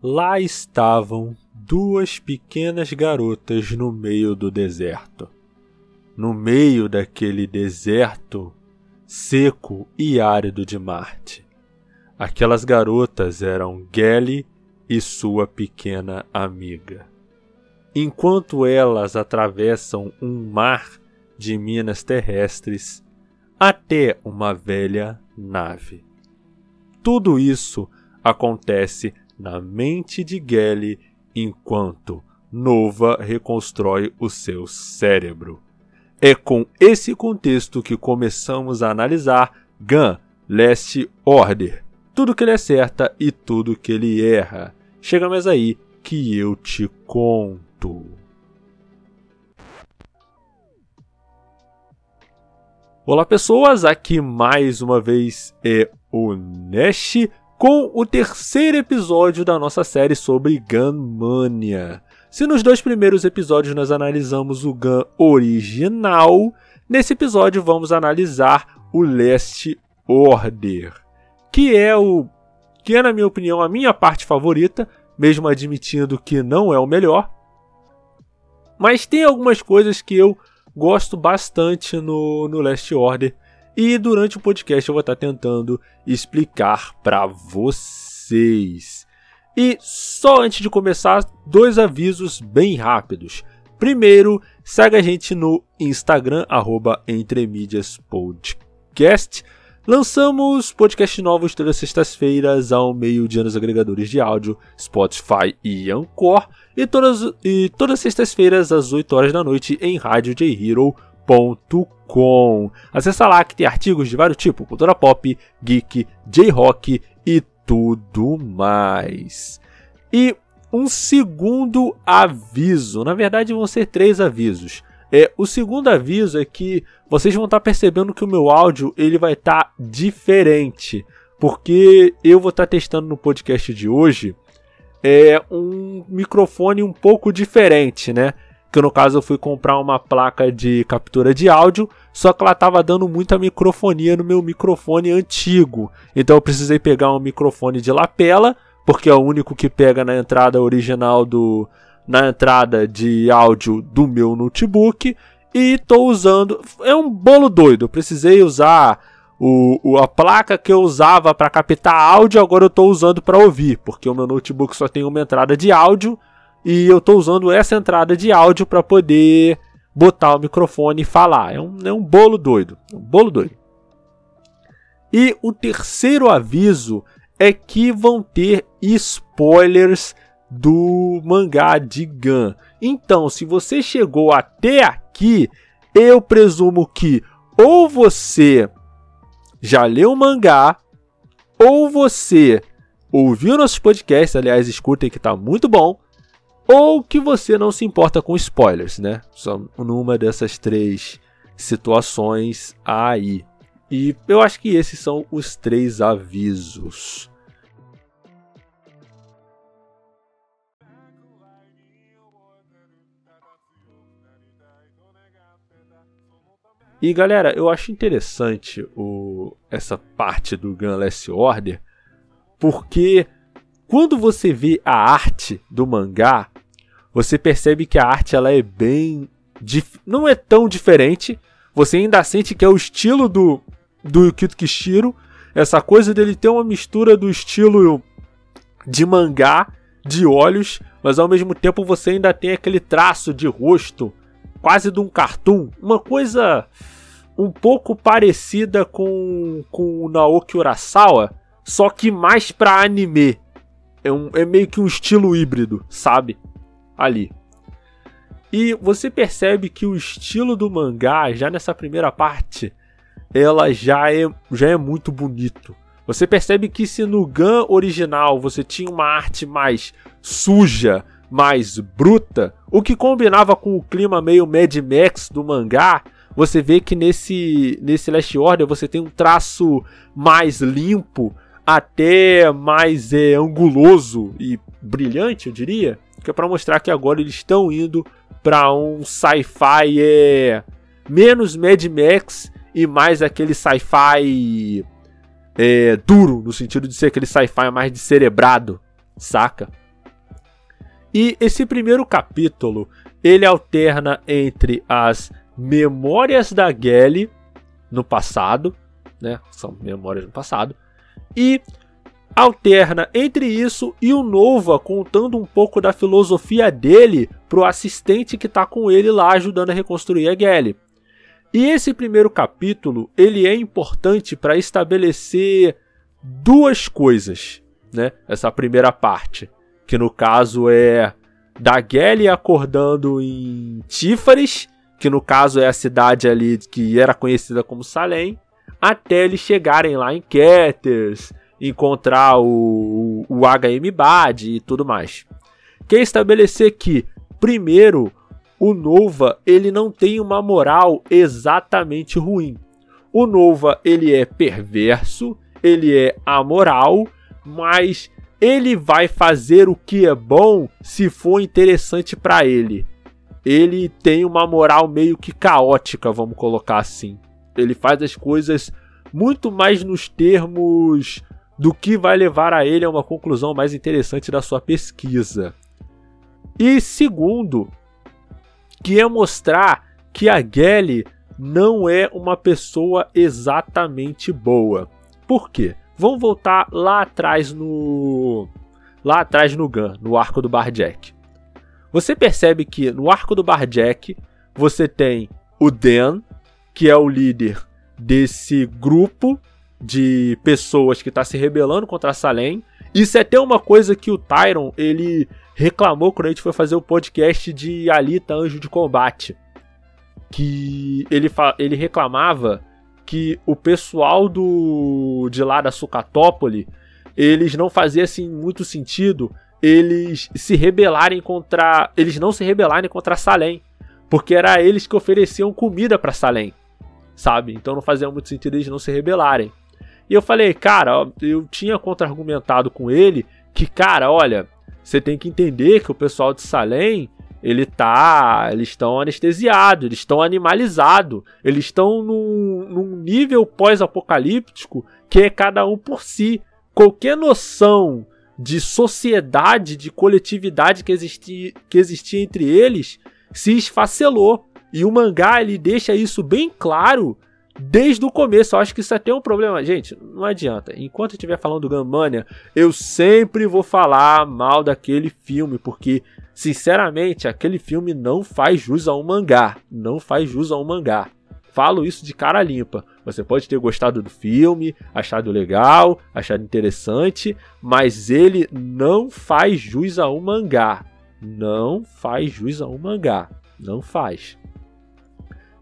Lá estavam duas pequenas garotas no meio do deserto. No meio daquele deserto seco e árido de Marte. Aquelas garotas eram Gelly e sua pequena amiga. Enquanto elas atravessam um mar de minas terrestres até uma velha nave. Tudo isso acontece na mente de Gelly enquanto Nova reconstrói o seu cérebro. É com esse contexto que começamos a analisar Gun Last Order. Tudo que ele acerta e tudo que ele erra. Chega mais aí que eu te conto. Olá pessoas, aqui mais uma vez é o Nash com o terceiro episódio da nossa série sobre Gunmania. Se nos dois primeiros episódios nós analisamos o Gun original, nesse episódio vamos analisar o Last Order, que é o que é na minha opinião a minha parte favorita, mesmo admitindo que não é o melhor. Mas tem algumas coisas que eu gosto bastante no, no Last Order e durante o podcast eu vou estar tentando explicar para vocês. E só antes de começar, dois avisos bem rápidos. Primeiro, segue a gente no Instagram, arroba Podcast. Lançamos podcasts novos todas as sextas-feiras ao meio-dia nos agregadores de áudio, Spotify e Anchor. E todas, e todas as sextas-feiras às 8 horas da noite em radiojhero.com com. Acesse lá que tem artigos de vários tipos, cultura pop, geek, J-rock e tudo mais. E um segundo aviso, na verdade vão ser três avisos. É, o segundo aviso é que vocês vão estar percebendo que o meu áudio ele vai estar diferente, porque eu vou estar testando no podcast de hoje é um microfone um pouco diferente, né? Que no caso eu fui comprar uma placa de captura de áudio, só que ela estava dando muita microfonia no meu microfone antigo. Então eu precisei pegar um microfone de lapela, porque é o único que pega na entrada original do na entrada de áudio do meu notebook e estou usando, é um bolo doido. Eu precisei usar o, o, a placa que eu usava para captar áudio, agora eu estou usando para ouvir, porque o meu notebook só tem uma entrada de áudio e eu estou usando essa entrada de áudio para poder botar o microfone e falar. É um, é um bolo doido. É um bolo doido. E o terceiro aviso é que vão ter spoilers do mangá de Gun. Então, se você chegou até aqui, eu presumo que ou você já leu o mangá, ou você ouviu nossos podcasts, aliás, escutem que está muito bom, ou que você não se importa com spoilers, né? Só numa dessas três situações aí. E eu acho que esses são os três avisos. E galera, eu acho interessante o, essa parte do Gun Last Order, porque quando você vê a arte do mangá, você percebe que a arte ela é bem não é tão diferente. Você ainda sente que é o estilo do do Yukito Kishiro, essa coisa dele ter uma mistura do estilo de mangá, de olhos, mas ao mesmo tempo você ainda tem aquele traço de rosto quase de um cartoon, uma coisa um pouco parecida com com o Naoki Urasawa, só que mais para anime. É, um, é meio que um estilo híbrido, sabe? Ali. E você percebe que o estilo do mangá, já nessa primeira parte, ela já é, já é muito bonito. Você percebe que se no Gun original você tinha uma arte mais suja, mais bruta, o que combinava com o clima meio Mad Max do mangá, você vê que nesse, nesse Last Order você tem um traço mais limpo, até mais é, anguloso e brilhante, eu diria, que é para mostrar que agora eles estão indo para um sci-fi é, menos Mad Max e mais aquele sci-fi é, duro, no sentido de ser aquele sci-fi mais descerebrado, saca? E esse primeiro capítulo, ele alterna entre as memórias da Gelly no passado, né? São memórias no passado, e alterna entre isso e o Nova contando um pouco da filosofia dele pro assistente que tá com ele lá ajudando a reconstruir a Gelly. E esse primeiro capítulo, ele é importante para estabelecer duas coisas, né? Essa primeira parte, que no caso é da Gelly acordando em Tífares, que no caso é a cidade ali que era conhecida como Salem, até eles chegarem lá em Ketters, encontrar o, o, o HM Bad e tudo mais. Quer estabelecer que, primeiro, o Nova ele não tem uma moral exatamente ruim. O Nova ele é perverso, ele é amoral, mas ele vai fazer o que é bom se for interessante para ele. Ele tem uma moral meio que caótica, vamos colocar assim. Ele faz as coisas muito mais nos termos do que vai levar a ele a uma conclusão mais interessante da sua pesquisa. E segundo, que é mostrar que a Gelly não é uma pessoa exatamente boa. Por quê? Vamos voltar lá atrás no lá atrás no Gun, no arco do Barjack. Você percebe que no arco do Barjack você tem o Dan, que é o líder desse grupo de pessoas que está se rebelando contra Salem. Isso é até uma coisa que o Tyron ele reclamou quando a gente foi fazer o podcast de Alita Anjo de Combate. Que ele, ele reclamava que o pessoal do de lá da Sucatópole eles não fazia assim muito sentido eles se rebelarem contra eles não se rebelarem contra Salem, porque era eles que ofereciam comida para Salem, sabe? Então não fazia muito sentido eles não se rebelarem. E eu falei, cara, eu tinha contra-argumentado com ele que, cara, olha, você tem que entender que o pessoal de Salem, ele tá, eles estão anestesiados, eles estão animalizados, eles estão num, num nível pós-apocalíptico que é cada um por si. Qualquer noção de sociedade, de coletividade que existia, que existia entre eles se esfacelou. E o mangá ele deixa isso bem claro desde o começo. Eu acho que isso até é um problema. Gente, não adianta. Enquanto eu estiver falando do Gunmania, eu sempre vou falar mal daquele filme, porque, sinceramente, aquele filme não faz jus a um mangá. Não faz jus a um mangá. Falo isso de cara limpa. Você pode ter gostado do filme, achado legal, achado interessante, mas ele não faz jus a um mangá. Não faz jus a um mangá. Não faz.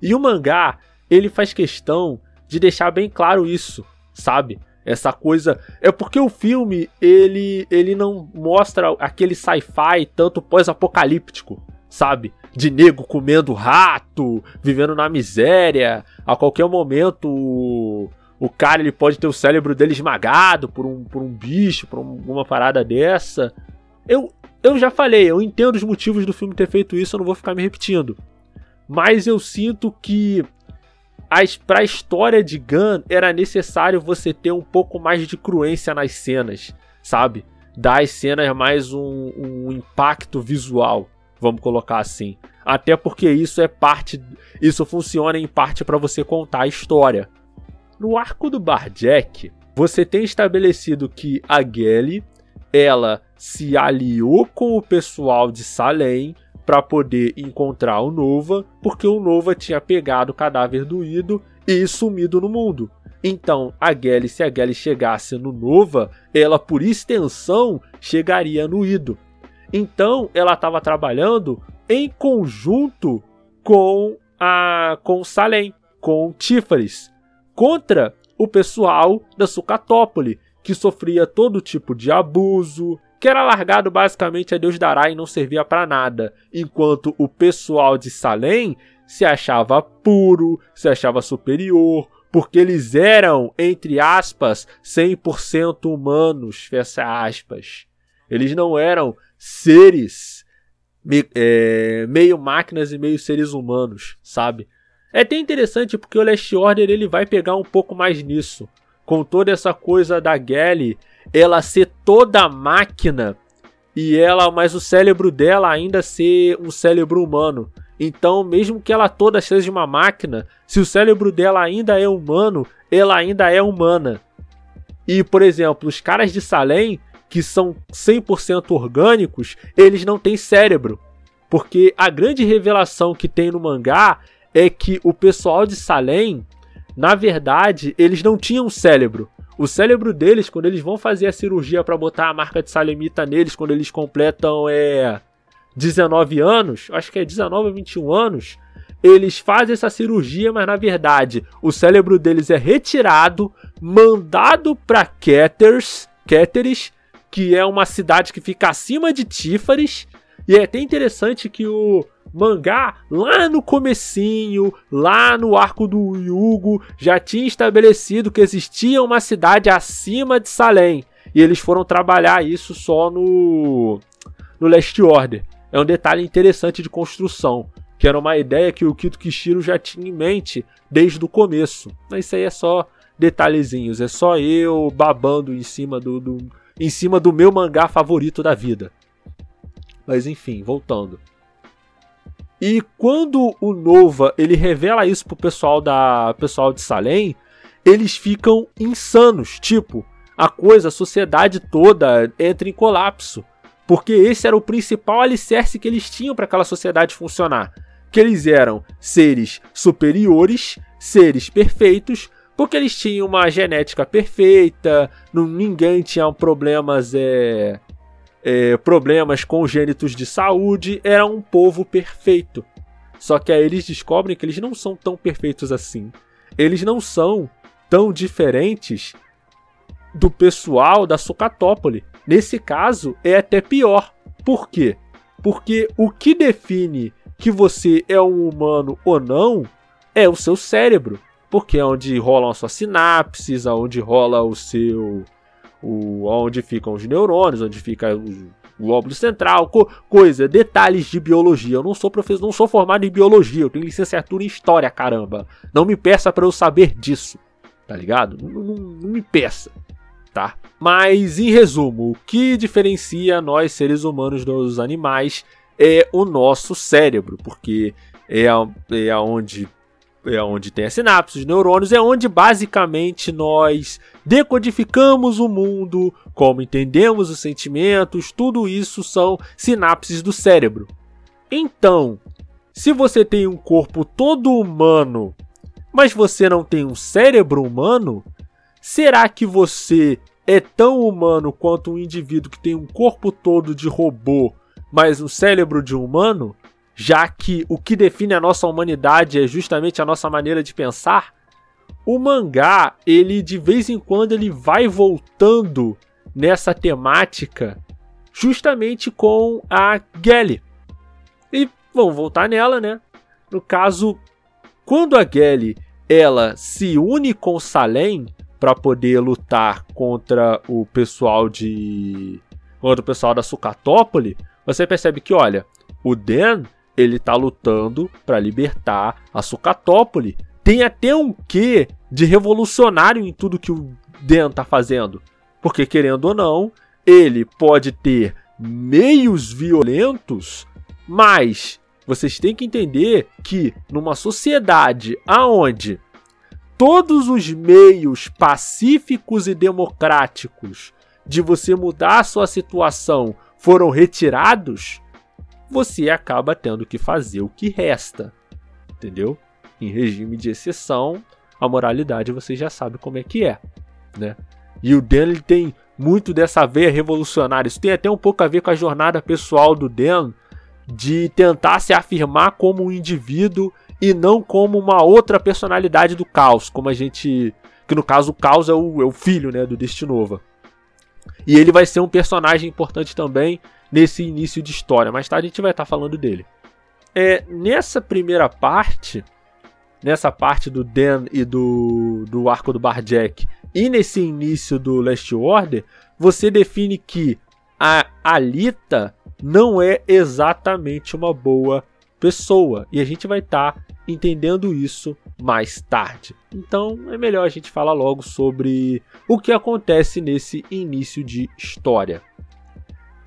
E o mangá, ele faz questão de deixar bem claro isso, sabe? Essa coisa é porque o filme ele ele não mostra aquele sci-fi tanto pós-apocalíptico, sabe? De nego comendo rato, vivendo na miséria, a qualquer momento o, o cara ele pode ter o cérebro dele esmagado por um, por um bicho, por um, uma parada dessa. Eu, eu já falei, eu entendo os motivos do filme ter feito isso, eu não vou ficar me repetindo. Mas eu sinto que para a história de Gun era necessário você ter um pouco mais de cruência nas cenas, sabe? Dar às cenas mais um, um impacto visual, vamos colocar assim. Até porque isso é parte, isso funciona em parte para você contar a história. No arco do Barjack, você tem estabelecido que a Gelly, ela se aliou com o pessoal de Salem para poder encontrar o Nova, porque o Nova tinha pegado o cadáver do Ido e sumido no mundo. Então, a Gelly, se a Gelly chegasse no Nova, ela por extensão chegaria no Ido. Então, ela estava trabalhando em conjunto com a com Salem, com Tífares, contra o pessoal da Sucatópole, que sofria todo tipo de abuso, que era largado basicamente a Deus dará e não servia para nada, enquanto o pessoal de Salem se achava puro, se achava superior, porque eles eram, entre aspas, 100% humanos, fecha aspas. Eles não eram seres me, é, meio máquinas e meio seres humanos, sabe? É até interessante porque o Last Order ele vai pegar um pouco mais nisso, com toda essa coisa da Gally ela ser toda máquina e ela, mas o cérebro dela ainda ser um cérebro humano. Então, mesmo que ela toda seja uma máquina, se o cérebro dela ainda é humano, ela ainda é humana. E, por exemplo, os caras de Salem, que são 100% orgânicos, eles não têm cérebro. Porque a grande revelação que tem no mangá é que o pessoal de Salem, na verdade, eles não tinham cérebro. O cérebro deles, quando eles vão fazer a cirurgia para botar a marca de salemita neles, quando eles completam é 19 anos, acho que é 19 ou 21 anos, eles fazem essa cirurgia, mas na verdade o cérebro deles é retirado, mandado para Ketters, Keteris, que é uma cidade que fica acima de Tífares, e é até interessante que o mangá, lá no comecinho, lá no arco do Yugo, já tinha estabelecido que existia uma cidade acima de Salem. E eles foram trabalhar isso só no, no Last Order. É um detalhe interessante de construção, que era uma ideia que o Kito Kishiro já tinha em mente desde o começo. Mas isso aí é só detalhezinhos, é só eu babando em cima do, do em cima do meu mangá favorito da vida. Mas enfim, voltando. E quando o Nova ele revela isso pro pessoal da pessoal de Salem, eles ficam insanos, tipo, a coisa, a sociedade toda entra em colapso, porque esse era o principal alicerce que eles tinham para aquela sociedade funcionar, que eles eram seres superiores, seres perfeitos, porque eles tinham uma genética perfeita, não, ninguém tinha problemas é, é, problemas congênitos de saúde, era um povo perfeito. Só que aí eles descobrem que eles não são tão perfeitos assim. Eles não são tão diferentes do pessoal da Socatópole. Nesse caso, é até pior. Por quê? Porque o que define que você é um humano ou não é o seu cérebro. Porque é onde rolam as suas sinapses, aonde rola o seu o, onde ficam os neurônios, onde fica o, o óvulo central, co, coisa, detalhes de biologia. Eu não sou professor, não sou formado em biologia, eu tenho licenciatura em história, caramba. Não me peça para eu saber disso, tá ligado? Não, não, não me peça, tá? Mas em resumo, o que diferencia nós seres humanos dos animais é o nosso cérebro, porque é, é onde é onde tem as sinapses, os neurônios, é onde basicamente nós decodificamos o mundo, como entendemos os sentimentos, tudo isso são sinapses do cérebro. Então, se você tem um corpo todo humano, mas você não tem um cérebro humano, será que você é tão humano quanto um indivíduo que tem um corpo todo de robô, mas um cérebro de humano? Já que o que define a nossa humanidade é justamente a nossa maneira de pensar, o mangá, ele de vez em quando ele vai voltando nessa temática justamente com a Gelly. E vamos voltar nela, né? No caso, quando a Gelly ela se une com Salem para poder lutar contra o pessoal de contra o pessoal da Sucatópole, você percebe que olha, o Den ele tá lutando para libertar a Sucatópole. Tem até um quê de revolucionário em tudo que o Den tá fazendo. Porque, querendo ou não, ele pode ter meios violentos, mas vocês têm que entender que numa sociedade aonde todos os meios pacíficos e democráticos de você mudar a sua situação foram retirados, você acaba tendo que fazer o que resta. Entendeu? Em regime de exceção, a moralidade você já sabe como é que é, né? E o Dan ele tem muito dessa veia revolucionária. Isso tem até um pouco a ver com a jornada pessoal do Dan de tentar se afirmar como um indivíduo e não como uma outra personalidade do caos, como a gente, que no caso o caos é o, é o filho, né, do Destinova. E ele vai ser um personagem importante também nesse início de história. Mais tarde a gente vai estar falando dele. É, nessa primeira parte, nessa parte do Dan e do, do arco do Barjack, e nesse início do Last Order, você define que a Alita não é exatamente uma boa pessoa. E a gente vai estar entendendo isso mais tarde. Então é melhor a gente falar logo sobre o que acontece nesse início de história.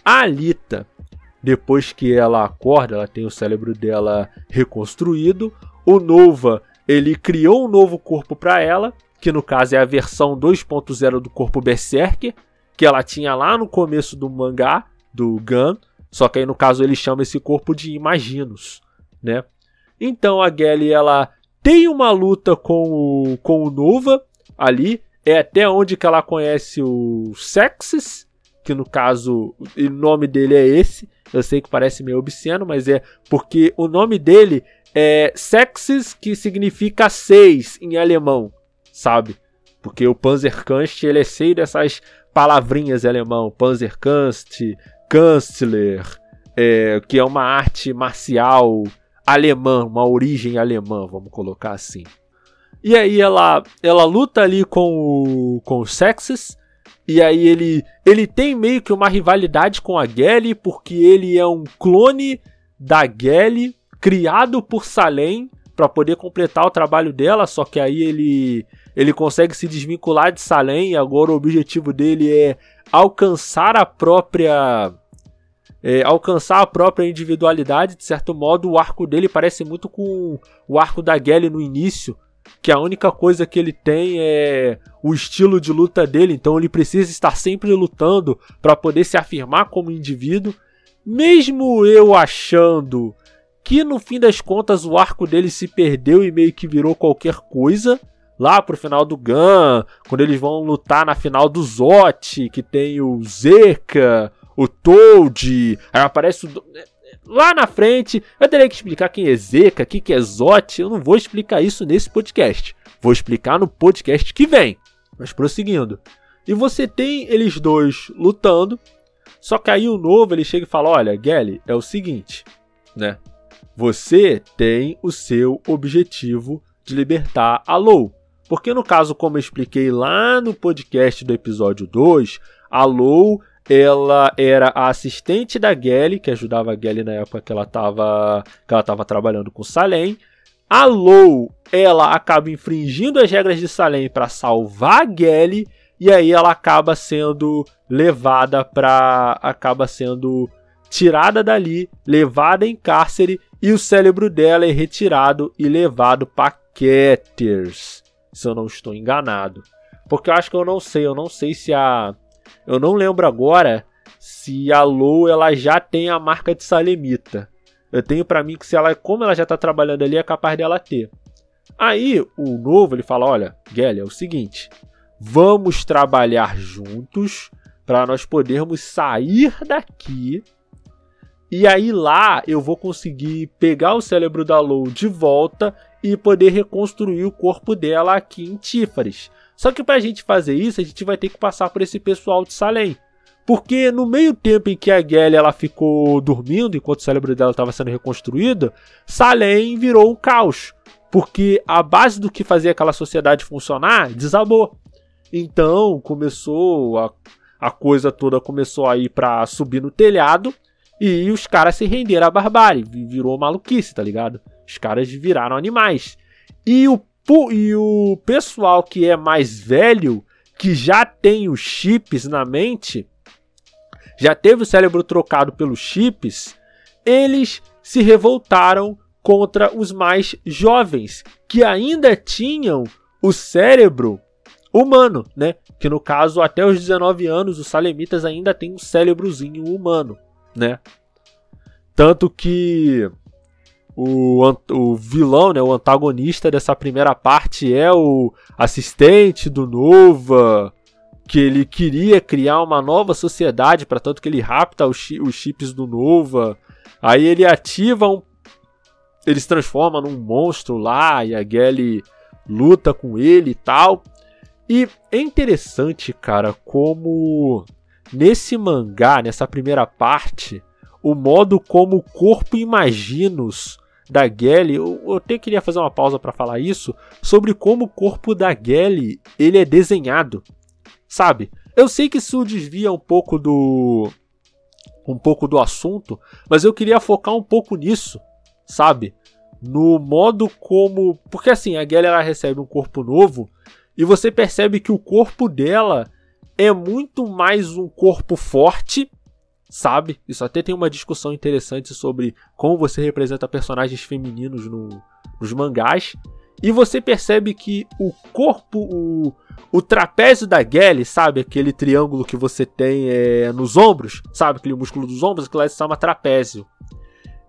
A Alita, depois que ela acorda, ela tem o cérebro dela reconstruído. O Nova, ele criou um novo corpo para ela, que no caso é a versão 2.0 do corpo Berserker, que ela tinha lá no começo do mangá do Gun, só que aí no caso ele chama esse corpo de Imaginos, né? Então a Gelly ela tem uma luta com o, com o Nova ali, é até onde que ela conhece o Sexes, que no caso o nome dele é esse. Eu sei que parece meio obsceno, mas é porque o nome dele é Sexes, que significa seis em alemão, sabe? Porque o Panzerkunst ele é cheio dessas palavrinhas em alemão, Panzerkunst, Kanzler, é, que é uma arte marcial alemã, uma origem alemã, vamos colocar assim. E aí ela, ela luta ali com o, com o Sexes, e aí ele, ele tem meio que uma rivalidade com a Gelly, porque ele é um clone da Gelly, criado por Salem, para poder completar o trabalho dela, só que aí ele, ele consegue se desvincular de Salem, e agora o objetivo dele é alcançar a própria é, alcançar a própria individualidade, de certo modo, o arco dele parece muito com o arco da Gelly no início, que a única coisa que ele tem é o estilo de luta dele, então ele precisa estar sempre lutando para poder se afirmar como indivíduo. Mesmo eu achando que no fim das contas o arco dele se perdeu e meio que virou qualquer coisa, lá pro final do Gun, quando eles vão lutar na final do Zot, que tem o Zeka, o Toad, aí aparece o... Lá na frente, eu terei que explicar quem é Zeka, o que é Zot. Eu não vou explicar isso nesse podcast. Vou explicar no podcast que vem. Mas prosseguindo. E você tem eles dois lutando. Só que aí o novo ele chega e fala: Olha, Gelly, é o seguinte, né? Você tem o seu objetivo de libertar a Lou. Porque no caso, como eu expliquei lá no podcast do episódio 2, a Lou ela era a assistente da Gelly, que ajudava a Gelly na época que ela estava que ela tava trabalhando com Salem. A Lou, ela acaba infringindo as regras de Salem para salvar a Gelly e aí ela acaba sendo levada para acaba sendo tirada dali, levada em cárcere e o cérebro dela é retirado e levado para Ketters, se eu não estou enganado. Porque eu acho que eu não sei, eu não sei se a eu não lembro agora se a Lou ela já tem a marca de Salemita. Eu tenho para mim que se ela, como ela já tá trabalhando ali, é capaz dela ter. Aí o novo ele fala: "Olha, Gelly, é o seguinte, vamos trabalhar juntos para nós podermos sair daqui. E aí lá eu vou conseguir pegar o cérebro da Lou de volta e poder reconstruir o corpo dela aqui em Tífares. Só que para a gente fazer isso, a gente vai ter que passar por esse pessoal de Salem. Porque no meio tempo em que a Gelly ela ficou dormindo, enquanto o cérebro dela estava sendo reconstruído, Salem virou um caos. Porque a base do que fazia aquela sociedade funcionar desabou. Então começou a, a coisa toda começou a ir para subir no telhado e os caras se renderam à barbárie. Virou maluquice, tá ligado? Os caras viraram animais. E o e o pessoal que é mais velho, que já tem os chips na mente, já teve o cérebro trocado pelos chips, eles se revoltaram contra os mais jovens, que ainda tinham o cérebro humano, né? Que no caso, até os 19 anos, os salemitas ainda têm um cérebrozinho humano, né? Tanto que o, o vilão, né, o antagonista dessa primeira parte é o assistente do Nova, que ele queria criar uma nova sociedade, para tanto que ele rapta os, chips do Nova. Aí ele ativa um. Ele se transforma num monstro lá e a Gelly luta com ele e tal. E é interessante, cara, como nesse mangá, nessa primeira parte, o modo como o corpo Imaginos da Gelly, eu, eu até queria fazer uma pausa para falar isso, sobre como o corpo da Gelly ele é desenhado, sabe? Eu sei que isso desvia um pouco do um pouco do assunto, mas eu queria focar um pouco nisso, sabe? No modo como, porque assim, a Gelly ela recebe um corpo novo e você percebe que o corpo dela é muito mais um corpo forte sabe? Isso até tem uma discussão interessante sobre como você representa personagens femininos no, nos mangás. E você percebe que o corpo, o, o trapézio da Gelly, sabe? Aquele triângulo que você tem é, nos ombros, sabe? Aquele músculo dos ombros, que lá se chama trapézio.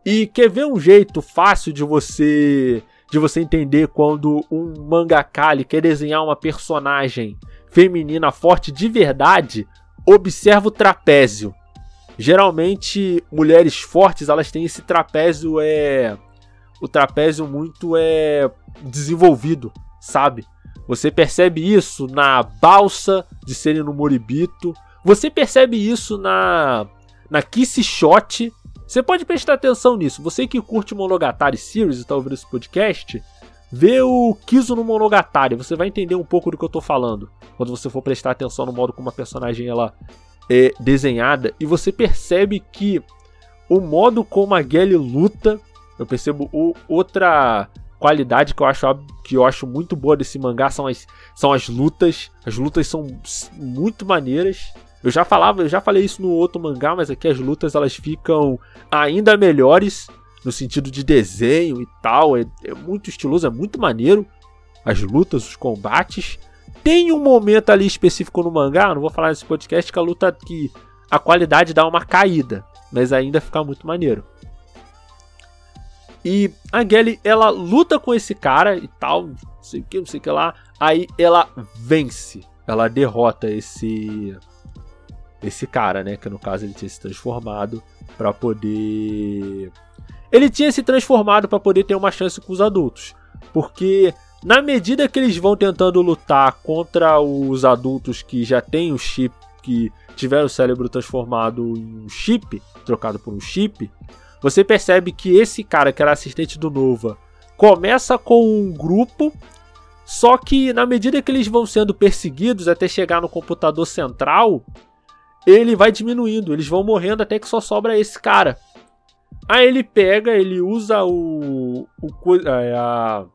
E quer ver um jeito fácil de você de você entender quando um mangaka quer desenhar uma personagem feminina forte de verdade? Observa o trapézio. Geralmente, mulheres fortes, elas têm esse trapézio é o trapézio muito é desenvolvido, sabe? Você percebe isso na balsa de serem no Moribito. Você percebe isso na na Kiss Shot. Você pode prestar atenção nisso. Você que curte Monogatari Series e está ouvindo esse podcast, vê o Kizo no Monogatari. Você vai entender um pouco do que eu estou falando. Quando você for prestar atenção no modo como a personagem ela é desenhada e você percebe que o modo como a Gelly luta, eu percebo o, outra qualidade que eu acho que eu acho muito boa desse mangá são as, são as lutas. As lutas são muito maneiras. Eu já falava, eu já falei isso no outro mangá, mas aqui as lutas elas ficam ainda melhores no sentido de desenho e tal. É, é muito estiloso, é muito maneiro. As lutas, os combates. Tem um momento ali específico no mangá, não vou falar nesse podcast, que a luta que a qualidade dá uma caída, mas ainda fica muito maneiro. E a Gelly, ela luta com esse cara e tal, não sei o que, não sei o que lá. Aí ela vence, ela derrota esse esse cara, né, que no caso ele tinha se transformado para poder ele tinha se transformado para poder ter uma chance com os adultos, porque na medida que eles vão tentando lutar contra os adultos que já têm o chip, que tiveram o cérebro transformado em um chip, trocado por um chip, você percebe que esse cara que era assistente do Nova começa com um grupo, só que na medida que eles vão sendo perseguidos até chegar no computador central, ele vai diminuindo, eles vão morrendo até que só sobra esse cara. Aí ele pega, ele usa o, o a,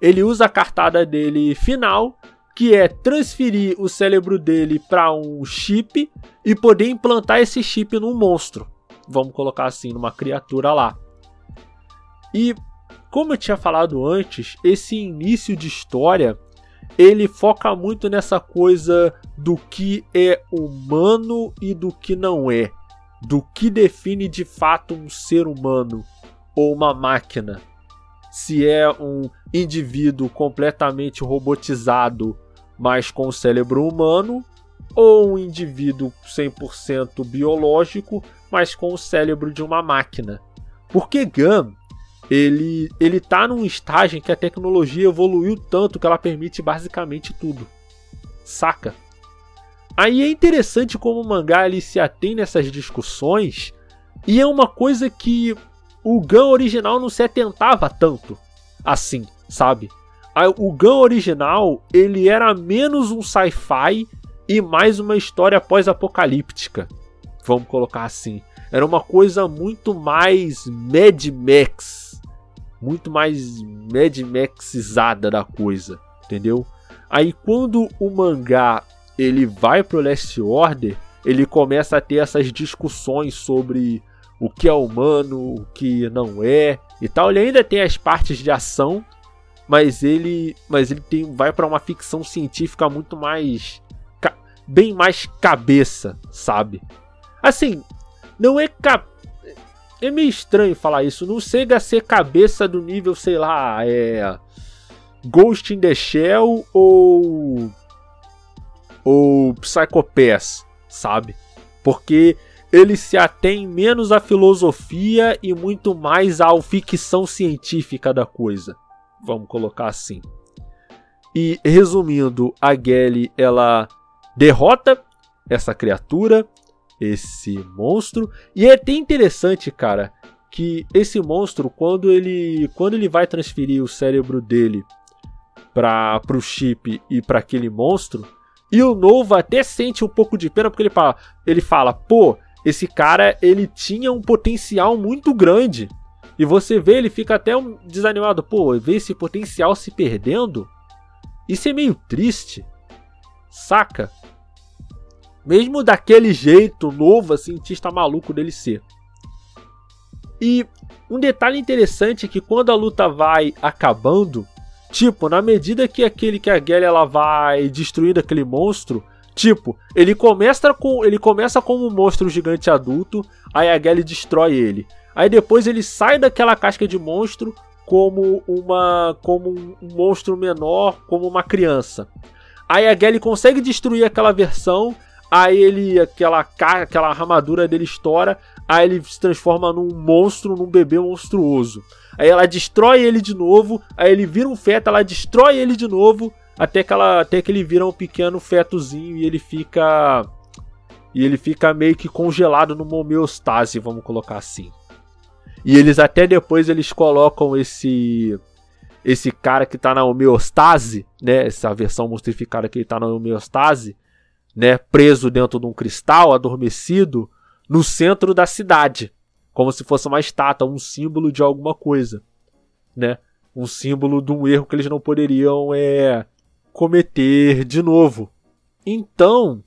ele usa a cartada dele final, que é transferir o cérebro dele para um chip e poder implantar esse chip num monstro. Vamos colocar assim, numa criatura lá. E como eu tinha falado antes, esse início de história ele foca muito nessa coisa do que é humano e do que não é, do que define de fato um ser humano ou uma máquina se é um indivíduo completamente robotizado, mas com o cérebro humano, ou um indivíduo 100% biológico, mas com o cérebro de uma máquina. Porque Gun, ele ele tá num estágio em que a tecnologia evoluiu tanto que ela permite basicamente tudo. Saca? Aí é interessante como o mangá ele se atém nessas discussões, e é uma coisa que o Gun original não se atentava tanto assim, sabe? O Gun original, ele era menos um sci-fi e mais uma história pós-apocalíptica. Vamos colocar assim. Era uma coisa muito mais Mad Max. Muito mais Mad Maxizada da coisa, entendeu? Aí quando o mangá ele vai pro Last Order, ele começa a ter essas discussões sobre o que é humano, o que não é e tal. Ele ainda tem as partes de ação, mas ele, mas ele tem, vai para uma ficção científica muito mais bem mais cabeça, sabe? Assim, não é é meio estranho falar isso, não chega a ser cabeça do nível, sei lá, é Ghost in the Shell ou ou Psycho Pass, sabe? Porque ele se atém menos à filosofia e muito mais à ficção científica da coisa. Vamos colocar assim. E resumindo, a Gelly ela derrota essa criatura, esse monstro, e é até interessante, cara, que esse monstro quando ele quando ele vai transferir o cérebro dele para o chip e para aquele monstro, e o Nova até sente um pouco de pena porque ele fala, ele fala, pô, esse cara ele tinha um potencial muito grande. E você vê, ele fica até desanimado. Pô, ver esse potencial se perdendo. Isso é meio triste. Saca? Mesmo daquele jeito novo, cientista maluco dele ser. E um detalhe interessante é que quando a luta vai acabando, tipo, na medida que aquele que a Gally ela vai destruindo aquele monstro, tipo, ele começa com ele começa como um monstro gigante adulto, aí a Gally destrói ele. Aí depois ele sai daquela casca de monstro como uma como um monstro menor, como uma criança. Aí a Gally consegue destruir aquela versão, aí ele aquela aquela armadura dele estoura, aí ele se transforma num monstro, num bebê monstruoso. Aí ela destrói ele de novo, aí ele vira um feto, ela destrói ele de novo, até que, ela, até que ele vira um pequeno fetozinho e ele fica. E ele fica meio que congelado numa homeostase, vamos colocar assim. E eles até depois eles colocam esse esse cara que tá na homeostase, né, essa versão monstrificada que ele tá na homeostase, né, preso dentro de um cristal, adormecido, no centro da cidade, como se fosse uma estátua, um símbolo de alguma coisa, né? Um símbolo de um erro que eles não poderiam é, cometer de novo. Então,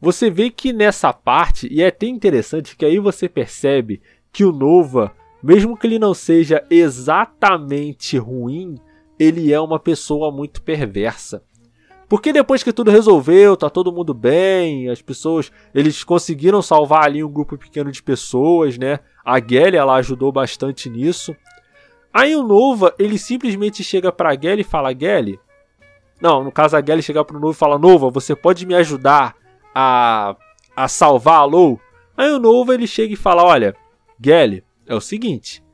você vê que nessa parte, e é até interessante que aí você percebe que o Nova, mesmo que ele não seja exatamente ruim, ele é uma pessoa muito perversa. Porque depois que tudo resolveu, tá todo mundo bem, as pessoas, eles conseguiram salvar ali um grupo pequeno de pessoas, né? A Gelly, ela ajudou bastante nisso. Aí o Nova, ele simplesmente chega pra Gelly e fala: Gelly. Não, no caso a Gelly chega pro Nova e fala: Nova, você pode me ajudar a, a salvar a Lou? Aí o Nova ele chega e fala: Olha, Gelly, é o seguinte,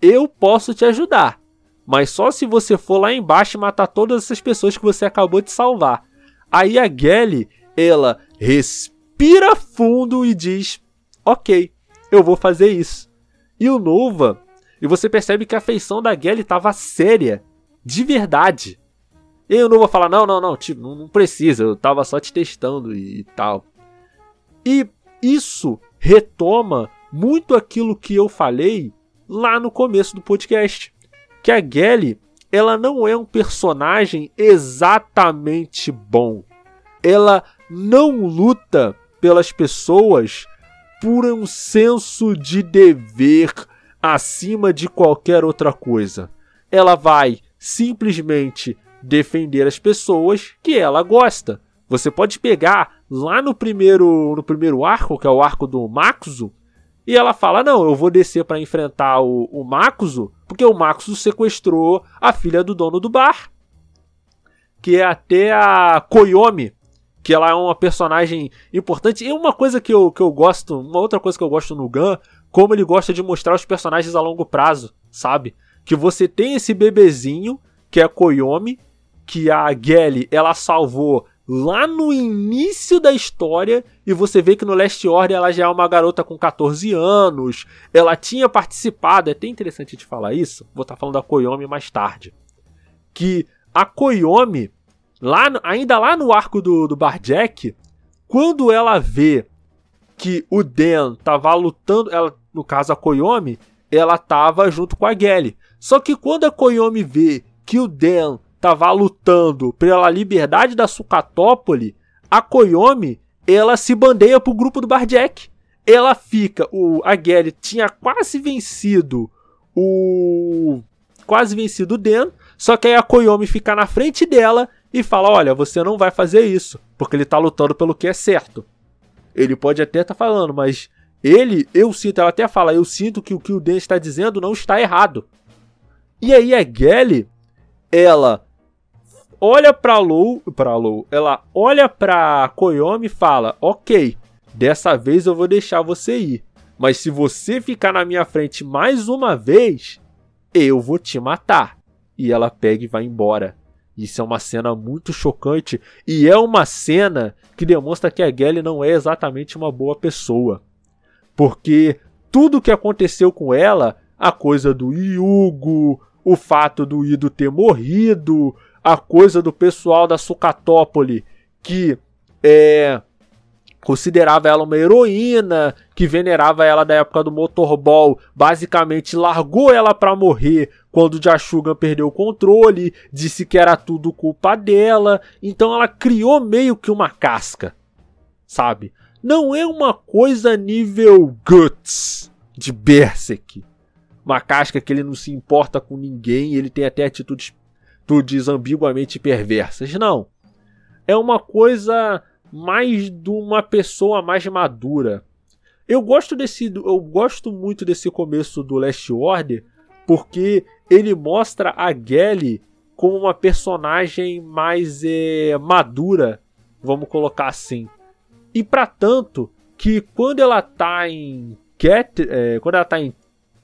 eu posso te ajudar mas só se você for lá embaixo e matar todas essas pessoas que você acabou de salvar. Aí a Gelly, ela respira fundo e diz: Ok, eu vou fazer isso. E o Nova, e você percebe que a feição da Gelly estava séria, de verdade. E o Nova fala: Não, não, não, tipo, não precisa, eu tava só te testando e tal. E isso retoma muito aquilo que eu falei lá no começo do podcast que a Gelly ela não é um personagem exatamente bom. Ela não luta pelas pessoas por um senso de dever acima de qualquer outra coisa. Ela vai simplesmente defender as pessoas que ela gosta. Você pode pegar lá no primeiro no primeiro arco, que é o arco do Maxo, e ela fala: Não, eu vou descer para enfrentar o, o Maxo, porque o Maxo sequestrou a filha do dono do bar. Que é até a Koyomi, que ela é uma personagem importante. E uma coisa que eu, que eu gosto, uma outra coisa que eu gosto no Gun, como ele gosta de mostrar os personagens a longo prazo, sabe? Que você tem esse bebezinho, que é a Koyomi, que a Gelly, ela salvou lá no início da história e você vê que no Last Order ela já é uma garota com 14 anos, ela tinha participado, é até interessante te falar isso, vou estar falando da Koyomi mais tarde, que a Koyomi, lá, ainda lá no arco do, do Barjack, quando ela vê que o Den tava lutando, ela, no caso a Koyomi, ela tava junto com a Gelly. Só que quando a Koyomi vê que o Den estava lutando pela liberdade da Sucatópole, a Koyomi ela se bandeia pro grupo do Barjack. Ela fica, o a Gary tinha quase vencido o quase vencido o Den, só que aí a Koyomi fica na frente dela e fala: "Olha, você não vai fazer isso, porque ele tá lutando pelo que é certo". Ele pode até estar tá falando, mas ele, eu sinto, ela até fala: "Eu sinto que o que o Den está dizendo não está errado". E aí a Gelly, ela olha pra Lou, pra Lou, ela olha pra Koyomi e fala: Ok, dessa vez eu vou deixar você ir. Mas se você ficar na minha frente mais uma vez, eu vou te matar. E ela pega e vai embora. Isso é uma cena muito chocante e é uma cena que demonstra que a Gelly não é exatamente uma boa pessoa. Porque tudo que aconteceu com ela, a coisa do Yugo, o fato do Ido ter morrido, a coisa do pessoal da Sucatópole que é, considerava ela uma heroína, que venerava ela da época do motorball, basicamente largou ela para morrer quando Jashugan perdeu o controle, disse que era tudo culpa dela, então ela criou meio que uma casca. sabe? Não é uma coisa nível Guts de Berserk. Uma casca que ele não se importa com ninguém, ele tem até atitudes, atitudes ambiguamente perversas. Não. É uma coisa mais de uma pessoa mais madura. Eu gosto desse, eu gosto muito desse começo do Last Order porque ele mostra a Gelly como uma personagem mais é, madura, vamos colocar assim. E para tanto que quando ela tá em Cat, é, quando ela tá em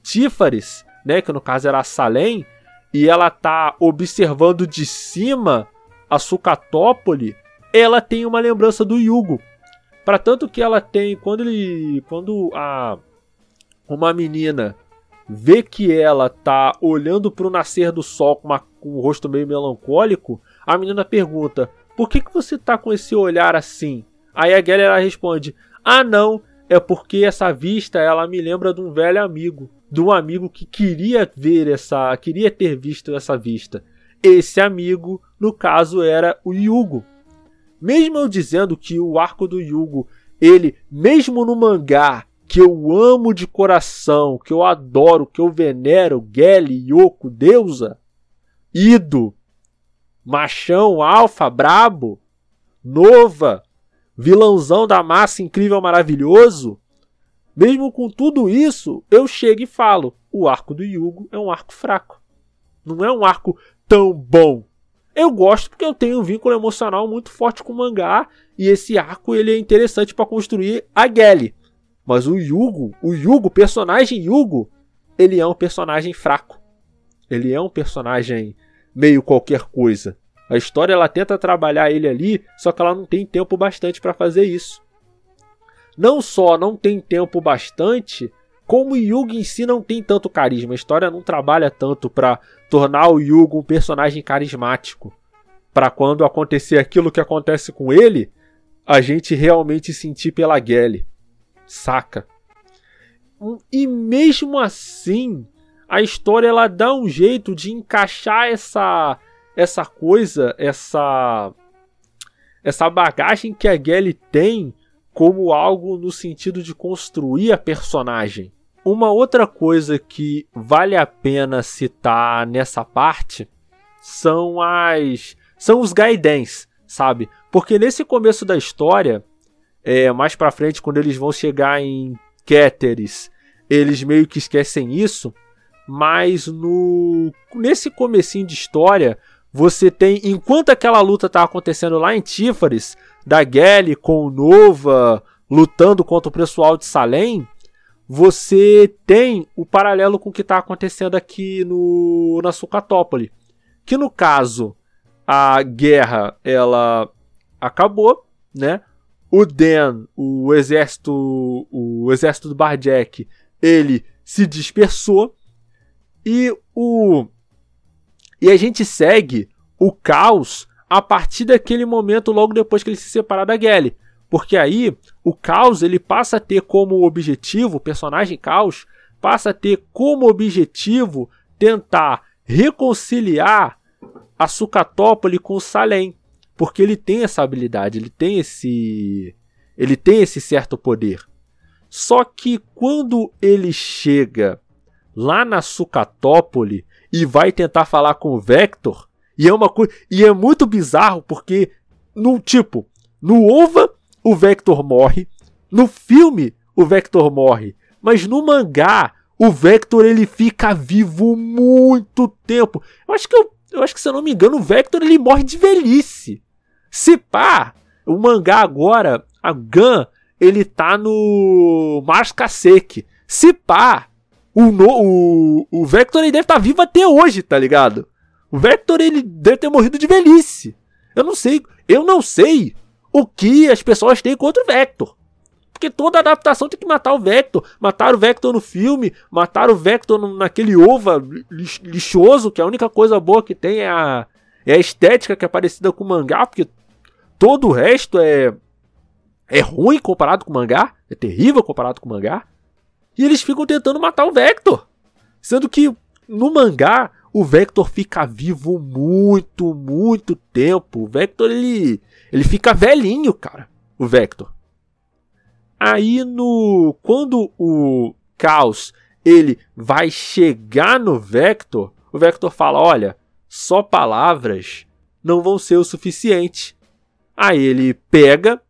Tífares, né, que no caso era Salem, e ela tá observando de cima a Sucatópole, ela tem uma lembrança do Yugo. Para tanto que ela tem quando ele, quando a uma menina vê que ela tá olhando para o nascer do sol com, uma, com um rosto meio melancólico, a menina pergunta: "Por que que você tá com esse olhar assim?" Aí a galera responde: "Ah, não, é porque essa vista ela me lembra de um velho amigo, de um amigo que queria ver essa, queria ter visto essa vista. Esse amigo, no caso, era o Yugo. Mesmo eu dizendo que o arco do Yugo, ele, mesmo no mangá, que eu amo de coração, que eu adoro, que eu venero, Geli, Yoko, deusa, Ido, machão, alfa, brabo, nova, vilãozão da massa incrível, maravilhoso. Mesmo com tudo isso, eu chego e falo: o arco do Yugo é um arco fraco. Não é um arco tão bom. Eu gosto porque eu tenho um vínculo emocional muito forte com o mangá e esse arco ele é interessante para construir a Gelly. Mas o Yugo, o Yugo, personagem Yugo, ele é um personagem fraco. Ele é um personagem meio qualquer coisa. A história ela tenta trabalhar ele ali, só que ela não tem tempo bastante para fazer isso. Não só não tem tempo bastante, como o Yugo em si não tem tanto carisma. A história não trabalha tanto para tornar o Yugo um personagem carismático. Para quando acontecer aquilo que acontece com ele, a gente realmente sentir pela Gelly. Saca? E mesmo assim, a história ela dá um jeito de encaixar essa essa coisa, essa essa bagagem que a Gelly tem como algo no sentido de construir a personagem. Uma outra coisa que vale a pena citar nessa parte são as são os Gaidens, sabe? Porque nesse começo da história, é, mais para frente quando eles vão chegar em Keteris, eles meio que esquecem isso, mas no nesse comecinho de história, você tem, enquanto aquela luta tá acontecendo lá em Tífares, da Gelly com o Nova lutando contra o pessoal de Salem, você tem o paralelo com o que está acontecendo aqui no na Sucatópole. Que no caso, a guerra ela acabou, né? O Den, o exército, o exército do Barjack, ele se dispersou e o e a gente segue o caos a partir daquele momento, logo depois que ele se separar da Gelly. Porque aí o caos ele passa a ter como objetivo, o personagem caos passa a ter como objetivo tentar reconciliar a Sucatópole com o Salem. Porque ele tem essa habilidade, ele tem esse. Ele tem esse certo poder. Só que quando ele chega lá na Sucatópole e vai tentar falar com o Vector. E é uma coisa. E é muito bizarro porque, no tipo, no OVA, o Vector morre. No filme, o Vector morre. Mas no mangá, o Vector ele fica vivo muito tempo. Eu acho que eu, eu acho que se eu não me engano, o Vector ele morre de velhice. Se pá, o mangá agora, a Gun, ele tá no Mars Kaseki. Se pá, o, no, o, o Vector ele deve estar tá vivo até hoje, tá ligado? O Vector ele deve ter morrido de velhice. Eu não sei, eu não sei o que as pessoas têm contra o Vector. Porque toda adaptação tem que matar o Vector. Mataram o Vector no filme, mataram o Vector naquele ova lixoso, que a única coisa boa que tem é a, é a estética que é parecida com o mangá, porque todo o resto é é ruim comparado com o mangá, é terrível comparado com o mangá. E eles ficam tentando matar o Vector. Sendo que no mangá o Vector fica vivo muito, muito tempo. O Vector ele ele fica velhinho, cara. O Vector. Aí no quando o Caos ele vai chegar no Vector, o Vector fala: "Olha, só palavras não vão ser o suficiente". Aí ele pega,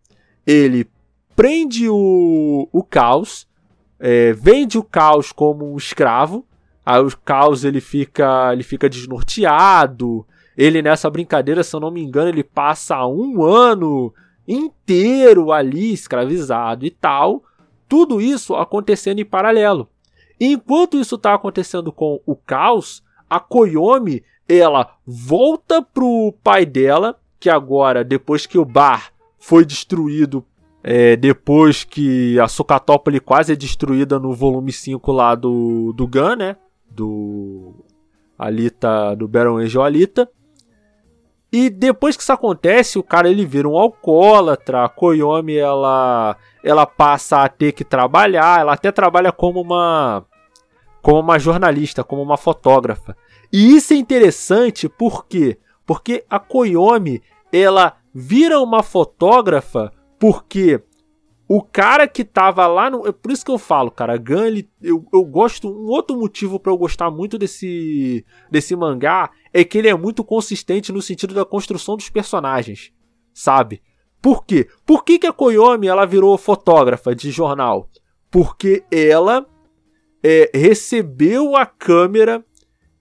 ele prende o, o Caos, é, vende o Caos como um escravo. Aí o Caos ele fica, ele fica desnorteado. Ele nessa brincadeira, se eu não me engano, ele passa um ano inteiro ali escravizado e tal. Tudo isso acontecendo em paralelo. Enquanto isso está acontecendo com o Caos, a Koyomi ela volta pro pai dela, que agora, depois que o bar foi destruído, é, depois que a Socatópolis quase é destruída no volume 5 lá do, do Gun, né? Do Alita, do Baron Angel Alita. E depois que isso acontece, o cara ele vira um alcoólatra, a Koyomi ela ela passa a ter que trabalhar, ela até trabalha como uma como uma jornalista, como uma fotógrafa. E isso é interessante por quê? Porque a Koyomi ela vira uma fotógrafa porque o cara que tava lá no. É por isso que eu falo, cara, Gun, ele, eu, eu gosto. Um outro motivo para eu gostar muito desse, desse mangá é que ele é muito consistente no sentido da construção dos personagens, sabe? Por quê? Por que, que a Koyomi ela virou fotógrafa de jornal? Porque ela é, recebeu a câmera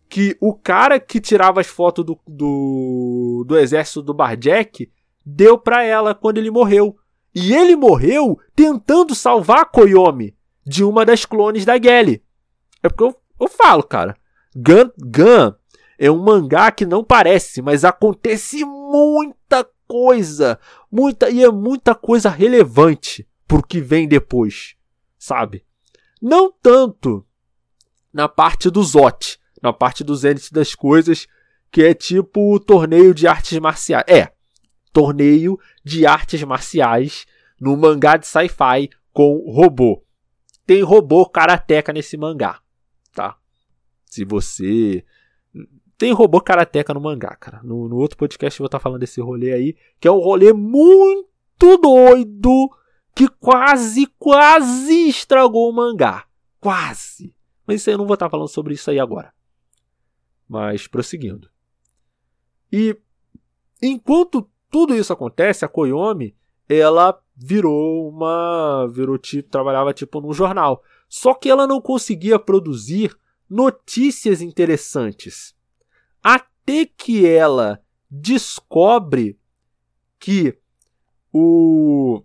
que o cara que tirava as fotos do, do, do exército do Barjack deu para ela quando ele morreu. E ele morreu tentando salvar Koyomi de uma das clones da Gelly. É porque eu, eu falo, cara. Gun, Gun é um mangá que não parece, mas acontece muita coisa. Muita, e é muita coisa relevante pro que vem depois. Sabe? Não tanto na parte do Zot, na parte do Zenith das coisas, que é tipo o torneio de artes marciais. É, torneio de artes marciais no mangá de sci-fi com robô. Tem robô karateca nesse mangá, tá? Se você tem robô karateca no mangá, cara. No, no outro podcast eu vou estar falando desse rolê aí, que é um rolê muito doido que quase, quase estragou o mangá. Quase. Mas isso aí eu não vou estar falando sobre isso aí agora. Mas prosseguindo. E enquanto tudo isso acontece, a Koyomi, ela virou uma, virou tipo, trabalhava tipo num jornal. Só que ela não conseguia produzir notícias interessantes. Até que ela descobre que o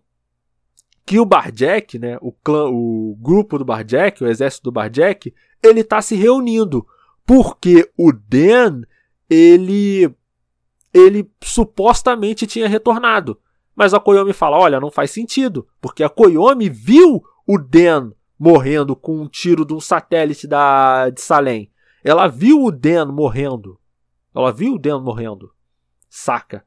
que o Barjack, né, o clã, o grupo do Barjack, o exército do Barjack, ele está se reunindo porque o Dan ele ele supostamente tinha retornado. Mas a Koyomi fala: olha, não faz sentido, porque a Koyomi viu o Den morrendo com um tiro de um satélite da, de Salem. Ela viu o Den morrendo. Ela viu o Den morrendo. Saca?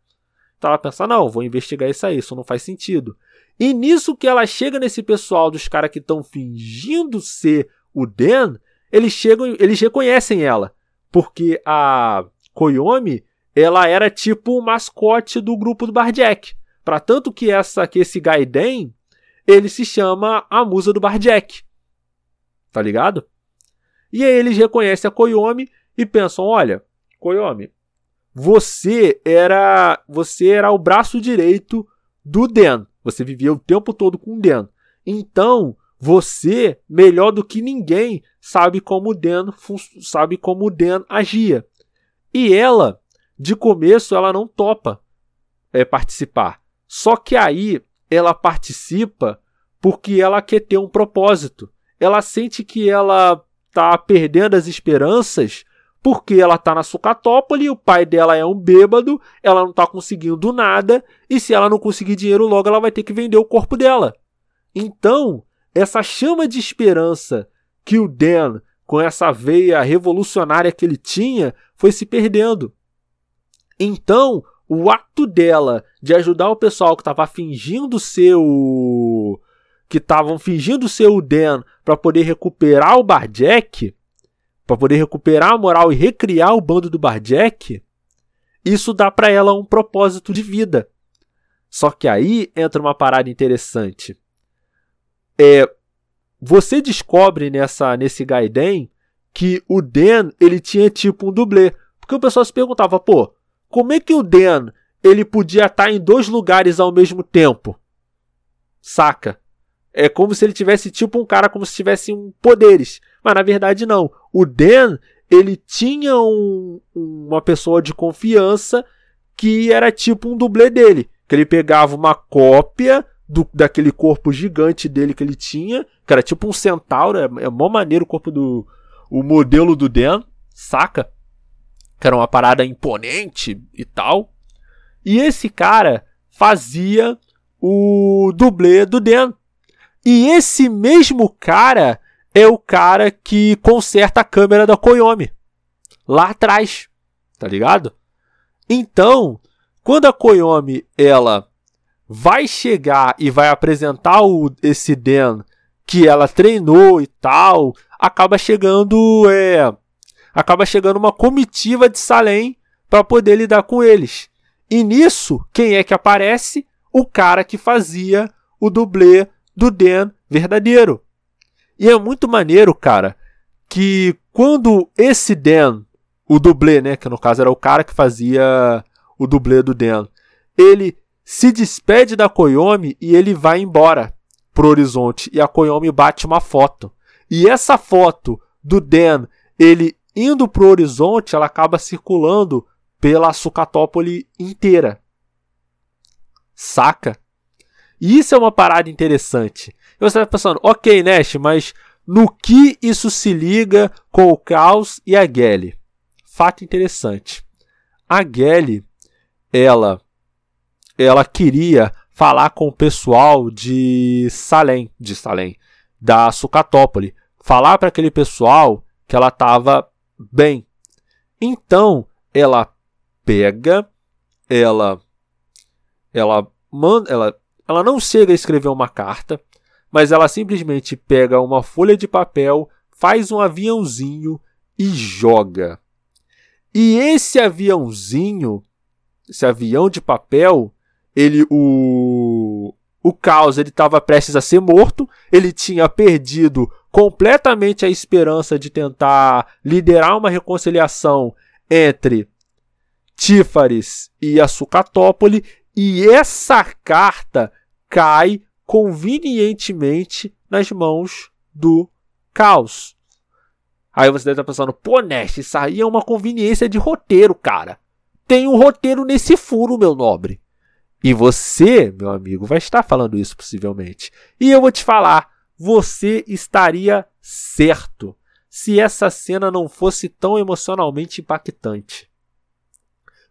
Então ela pensa: não, vou investigar isso aí, isso não faz sentido. E nisso que ela chega nesse pessoal dos caras que estão fingindo ser o Den, eles chegam, eles reconhecem ela. Porque a Koyomi ela era tipo o mascote do grupo do Barjack. Para tanto que essa que esse Gaiden, ele se chama a musa do Barjack. Tá ligado? E aí eles reconhecem a Koyomi e pensam: "Olha, Koyomi, você era você era o braço direito do Den. Você vivia o tempo todo com o Den. Então, você, melhor do que ninguém, sabe como o Den sabe como o Den agia. E ela de começo ela não topa é, participar. Só que aí ela participa porque ela quer ter um propósito. Ela sente que ela tá perdendo as esperanças porque ela tá na Sucatópole, o pai dela é um bêbado, ela não tá conseguindo nada, e se ela não conseguir dinheiro logo, ela vai ter que vender o corpo dela. Então, essa chama de esperança que o Dan, com essa veia revolucionária que ele tinha, foi se perdendo. Então, o ato dela de ajudar o pessoal que estava fingindo ser o. que estavam fingindo ser o Dan para poder recuperar o Barjack, para poder recuperar a moral e recriar o bando do Barjack, isso dá para ela um propósito de vida. Só que aí entra uma parada interessante. é, você descobre nessa nesse Gaiden que o Dan ele tinha tipo um dublê. Porque o pessoal se perguntava, pô, como é que o Dan ele podia estar em dois lugares ao mesmo tempo? Saca? É como se ele tivesse tipo um cara como se tivesse um poderes. Mas na verdade não. O Dan, ele tinha um, uma pessoa de confiança que era tipo um dublê dele. Que ele pegava uma cópia do, daquele corpo gigante dele que ele tinha, que era tipo um centauro, é, é mó maneiro o corpo do. O modelo do Dan, saca? Que era uma parada imponente e tal. E esse cara fazia o dublê do Dan. E esse mesmo cara é o cara que conserta a câmera da Koyomi. Lá atrás. Tá ligado? Então, quando a Koyomi ela vai chegar e vai apresentar o, esse Dan que ela treinou e tal, acaba chegando é, acaba chegando uma comitiva de Salem para poder lidar com eles. E nisso, quem é que aparece? O cara que fazia o dublê do Dan verdadeiro. E é muito maneiro, cara, que quando esse Dan, o dublê, né, que no caso era o cara que fazia o dublê do Dan, ele se despede da Koyomi e ele vai embora pro horizonte. E a Koyomi bate uma foto. E essa foto do Dan, ele indo pro horizonte, ela acaba circulando pela Sucatópole inteira. Saca? Isso é uma parada interessante. E você está pensando, ok, Nash, mas no que isso se liga com o Caos e a Gelly? Fato interessante. A Gelly, ela ela queria falar com o pessoal de Salem, de Salem, da Sucatópole, falar para aquele pessoal que ela estava bem. Então, ela pega, ela ela manda, ela ela não chega a escrever uma carta, mas ela simplesmente pega uma folha de papel, faz um aviãozinho e joga. E esse aviãozinho, esse avião de papel, ele o o caos ele estava prestes a ser morto, ele tinha perdido completamente a esperança de tentar liderar uma reconciliação entre Tífares e a Sucatópole, e essa carta cai convenientemente nas mãos do caos. Aí você deve estar pensando, pô, Nest, isso aí é uma conveniência de roteiro, cara. Tem um roteiro nesse furo, meu nobre. E você, meu amigo, vai estar falando isso possivelmente. E eu vou te falar, você estaria certo se essa cena não fosse tão emocionalmente impactante.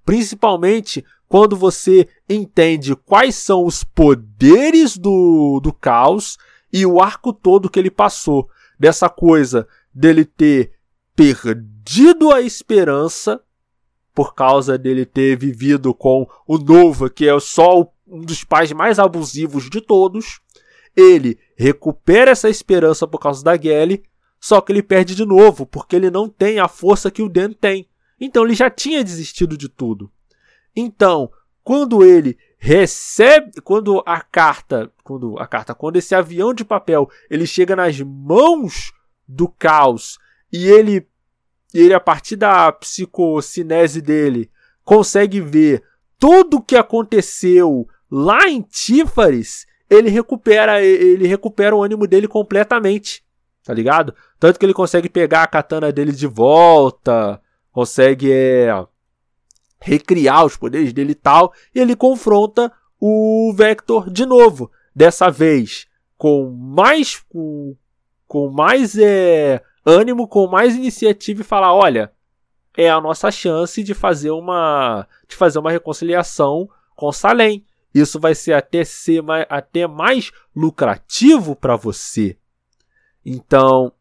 Principalmente quando você entende quais são os poderes do, do caos e o arco todo que ele passou. Dessa coisa dele ter perdido a esperança por causa dele ter vivido com o Nova, que é só um dos pais mais abusivos de todos. Ele recupera essa esperança por causa da Gelly, só que ele perde de novo, porque ele não tem a força que o Dan tem. Então ele já tinha desistido de tudo. Então, quando ele recebe, quando a carta, quando a carta, quando esse avião de papel, ele chega nas mãos do caos e ele e ele, a partir da psicocinese dele, consegue ver tudo o que aconteceu lá em Tífares, ele recupera, ele recupera o ânimo dele completamente. Tá ligado? Tanto que ele consegue pegar a katana dele de volta, consegue é, recriar os poderes dele e tal, e ele confronta o Vector de novo. Dessa vez com mais com, com mais é, ânimo, com mais iniciativa e falar, olha, é a nossa chance de fazer uma de fazer uma reconciliação com Salem. Isso vai ser até ser até mais lucrativo para você. Então,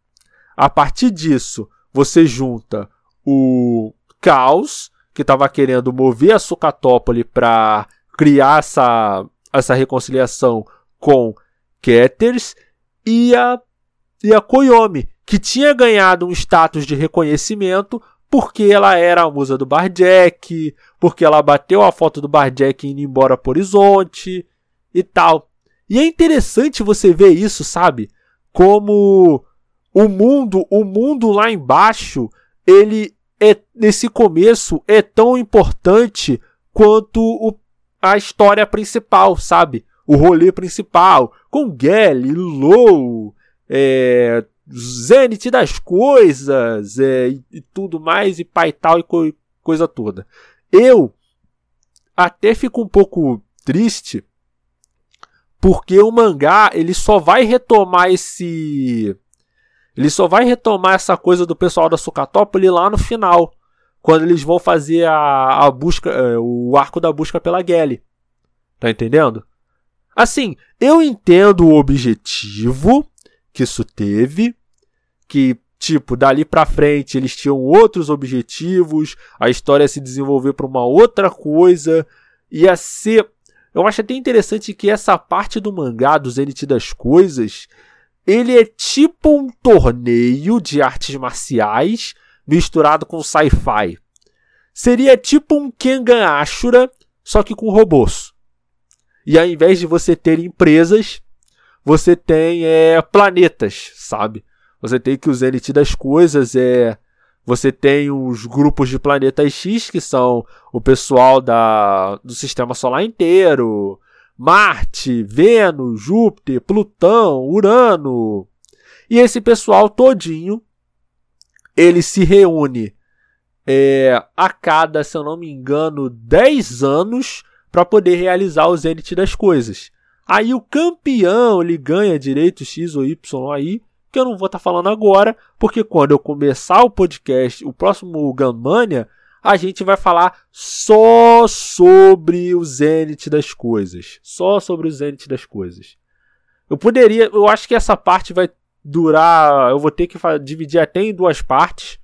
a partir disso, você junta o caos que estava querendo mover a Sucatópole para criar essa, essa reconciliação com Ketters e a, e a Koyomi, que tinha ganhado um status de reconhecimento porque ela era a musa do Barjack, porque ela bateu a foto do Barjack indo embora por Horizonte e tal. E é interessante você ver isso, sabe? Como o mundo, o mundo lá embaixo, ele é nesse começo é tão importante quanto o, a história principal, sabe? O rolê principal, com Gelly, Low, é, Zenith das coisas é, e, e, tudo mais, e pai tal e co coisa toda. Eu até fico um pouco triste porque o mangá ele só vai retomar esse ele só vai retomar essa coisa do pessoal da Sucatópolis lá no final, quando eles vão fazer a, a busca, é, o arco da busca pela Gelly. Tá entendendo? Assim, eu entendo o objetivo que isso teve, que tipo, dali para frente eles tinham outros objetivos, a história ia se desenvolver para uma outra coisa, ia ser eu acho até interessante que essa parte do mangá do Zenith das coisas, ele é tipo um torneio de artes marciais misturado com sci-fi. Seria tipo um Kengan Ashura, só que com robôs. E ao invés de você ter empresas, você tem é, planetas, sabe? Você tem que o Zenith das coisas é você tem os grupos de planetas X, que são o pessoal da, do sistema solar inteiro, Marte, Vênus, Júpiter, Plutão, Urano. E esse pessoal todinho, ele se reúne é, a cada, se eu não me engano, 10 anos para poder realizar o Zenith das coisas. Aí o campeão ele ganha direito X ou Y aí que eu não vou estar tá falando agora, porque quando eu começar o podcast, o próximo Gunmania, a gente vai falar só sobre o Zenith das coisas. Só sobre o Zenith das coisas. Eu poderia, eu acho que essa parte vai durar, eu vou ter que dividir até em duas partes,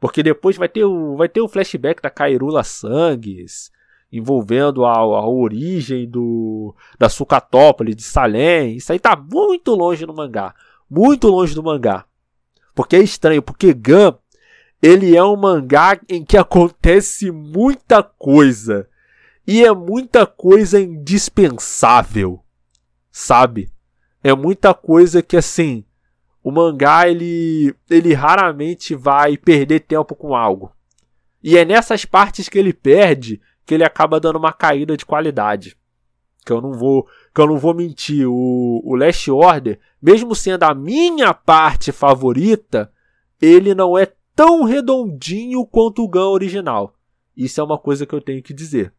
porque depois vai ter o, vai ter o flashback da Kairula Sangues, envolvendo a, a origem do da Sucatópolis, de Salem. Isso aí tá muito longe no mangá muito longe do mangá. Porque é estranho, porque Gun ele é um mangá em que acontece muita coisa. E é muita coisa indispensável. Sabe? É muita coisa que assim, o mangá ele ele raramente vai perder tempo com algo. E é nessas partes que ele perde que ele acaba dando uma caída de qualidade que eu não vou, que eu não vou mentir, o, o Last Order, mesmo sendo a minha parte favorita, ele não é tão redondinho quanto o Gun original. Isso é uma coisa que eu tenho que dizer.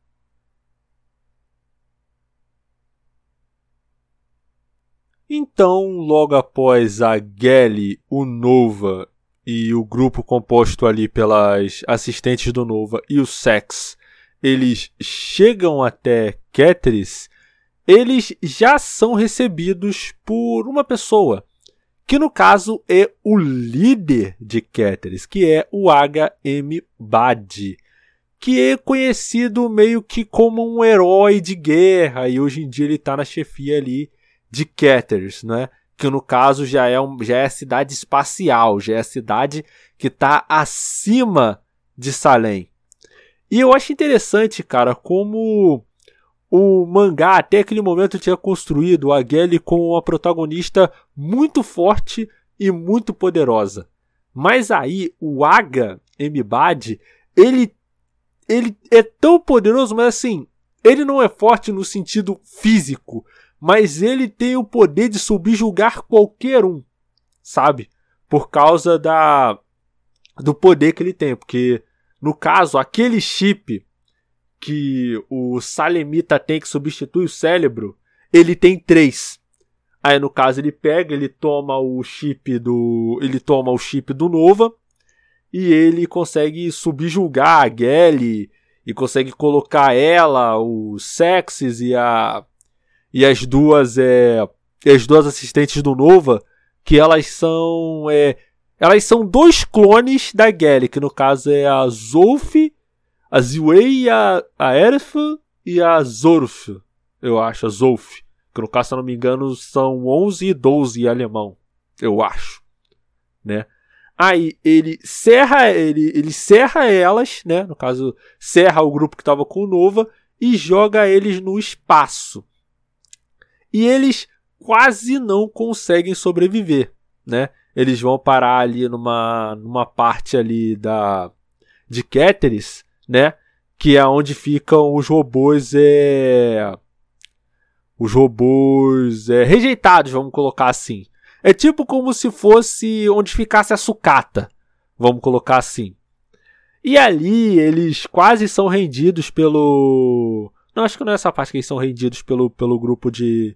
Então, logo após a Gelly, o Nova e o grupo composto ali pelas assistentes do Nova e o Sex, eles chegam até Ketris eles já são recebidos por uma pessoa, que no caso é o líder de Keteris, que é o HM Bad, que é conhecido meio que como um herói de guerra, e hoje em dia ele está na chefia ali de Keteris, né? que no caso já é, um, já é a cidade espacial, já é a cidade que está acima de Salem. E eu acho interessante, cara, como o mangá até aquele momento tinha construído a Gelly como uma protagonista muito forte e muito poderosa. Mas aí o Aga Mbad, ele ele é tão poderoso, mas assim, ele não é forte no sentido físico, mas ele tem o poder de subjugar qualquer um, sabe? Por causa da do poder que ele tem, porque no caso, aquele chip que o Salemita tem que substitui o cérebro, ele tem três. Aí no caso ele pega, ele toma o chip do, ele toma o chip do Nova e ele consegue subjugar a Gelly e consegue colocar ela, o Sexes e a e as duas é as duas assistentes do Nova, que elas são é, elas são dois clones da Gelly, que no caso é a Zolf a Ziwei, a, a Erf e a Zorf, eu acho, a Zolf. Que no caso, se eu não me engano, são 11 e 12 em alemão, eu acho, né? Aí ele serra, ele, ele serra elas, né? No caso, serra o grupo que estava com o Nova e joga eles no espaço. e eles quase não conseguem sobreviver, né? Eles vão parar ali numa, numa parte ali da de Keteris, né? Que é onde ficam os robôs é os robôs é, rejeitados, vamos colocar assim. É tipo como se fosse onde ficasse a sucata, vamos colocar assim. E ali eles quase são rendidos pelo. Não, acho que não é essa parte que eles são rendidos pelo, pelo grupo de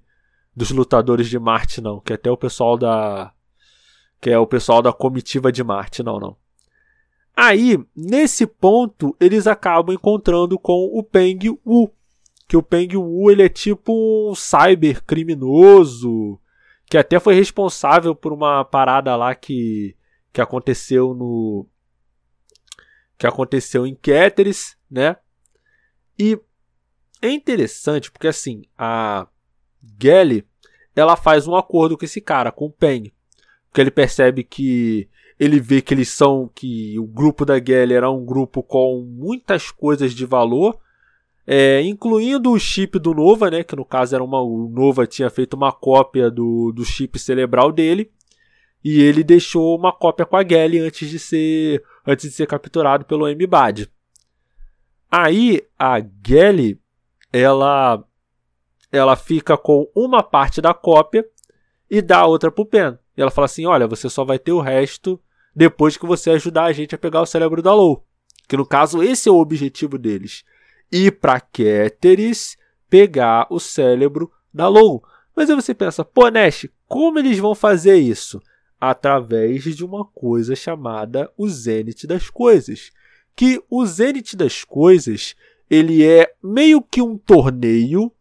dos lutadores de Marte, não. Que é até o pessoal da. Que é o pessoal da comitiva de Marte, não, não. Aí, nesse ponto, eles acabam encontrando com o Peng Wu. Que o Peng Wu ele é tipo um cyber criminoso. Que até foi responsável por uma parada lá que, que aconteceu no. Que aconteceu em Keteris, né? E é interessante porque assim, a Gelly, ela faz um acordo com esse cara, com o Pen. Porque ele percebe que ele vê que eles são que o grupo da Gelly era um grupo com muitas coisas de valor, é, incluindo o chip do Nova, né, que no caso era uma o Nova tinha feito uma cópia do, do chip cerebral dele, e ele deixou uma cópia com a Gelly antes de ser antes de ser capturado pelo M-Bad. Aí a Gelly ela ela fica com uma parte da cópia e dá a outra pro Pen. E ela fala assim: olha, você só vai ter o resto depois que você ajudar a gente a pegar o cérebro da Lou. Que no caso, esse é o objetivo deles. Ir pra Keteris pegar o cérebro da Lou. Mas aí você pensa, pô, Nash, como eles vão fazer isso? Através de uma coisa chamada o Zenith das Coisas. Que o Zenith das Coisas ele é meio que um torneio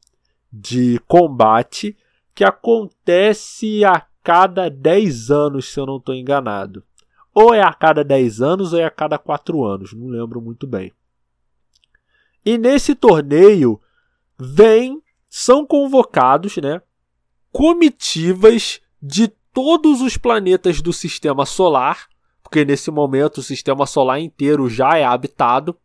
de combate que acontece a cada 10 anos, se eu não estou enganado. Ou é a cada 10 anos ou é a cada 4 anos, não lembro muito bem. E nesse torneio vem, são convocados, né, comitivas de todos os planetas do sistema solar, porque nesse momento o sistema solar inteiro já é habitado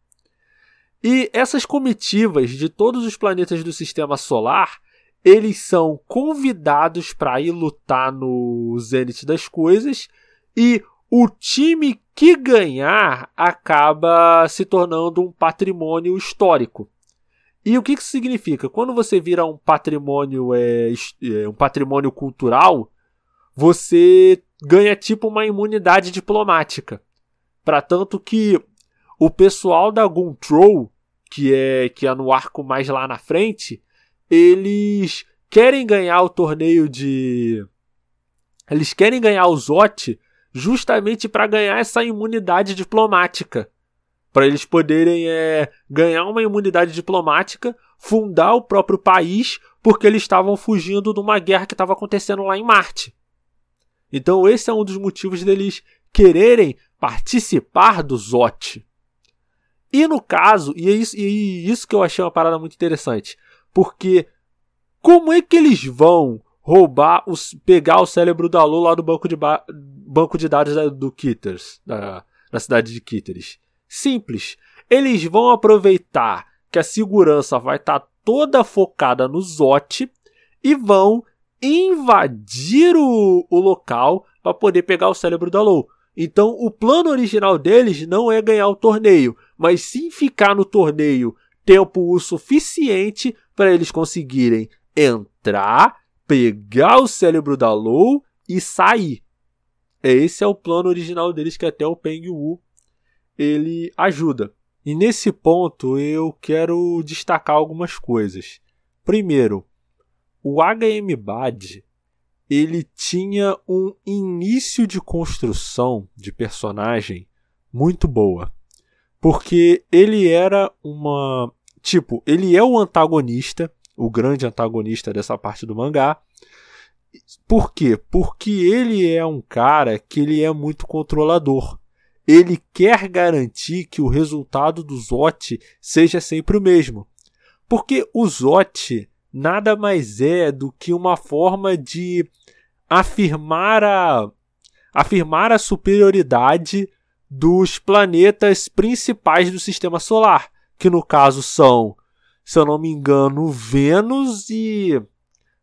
e essas comitivas de todos os planetas do sistema solar, eles são convidados para ir lutar no Zenith das coisas e o time que ganhar acaba se tornando um patrimônio histórico. E o que isso significa? Quando você vira um patrimônio, é, é, um patrimônio cultural, você ganha tipo uma imunidade diplomática. Para tanto que o pessoal da Guntrow, que é que é no arco mais lá na frente, eles querem ganhar o torneio de eles querem ganhar o Zot justamente para ganhar essa imunidade diplomática. Para eles poderem é, ganhar uma imunidade diplomática, fundar o próprio país, porque eles estavam fugindo de uma guerra que estava acontecendo lá em Marte. Então, esse é um dos motivos deles quererem participar do Zot. E no caso, e é isso, e isso que eu achei uma parada muito interessante, porque como é que eles vão roubar, os, pegar o cérebro da Lu lá do banco de, banco de dados do Kitters, da, da cidade de Kitters? Simples. Eles vão aproveitar que a segurança vai estar tá toda focada no Zot e vão invadir o, o local para poder pegar o cérebro da Lou. Então, o plano original deles não é ganhar o torneio, mas sim ficar no torneio tempo o suficiente para eles conseguirem entrar, pegar o cérebro da Lou e sair. Esse é o plano original deles que até o Peng Wu ele ajuda. E nesse ponto eu quero destacar algumas coisas. Primeiro, o HM Bad ele tinha um início de construção de personagem muito boa. Porque ele era uma. Tipo, ele é o antagonista, o grande antagonista dessa parte do mangá. Por quê? Porque ele é um cara que ele é muito controlador. Ele quer garantir que o resultado do Zot seja sempre o mesmo. Porque o Zot nada mais é do que uma forma de afirmar a, afirmar a superioridade dos planetas principais do sistema solar, que no caso são, se eu não me engano, Vênus e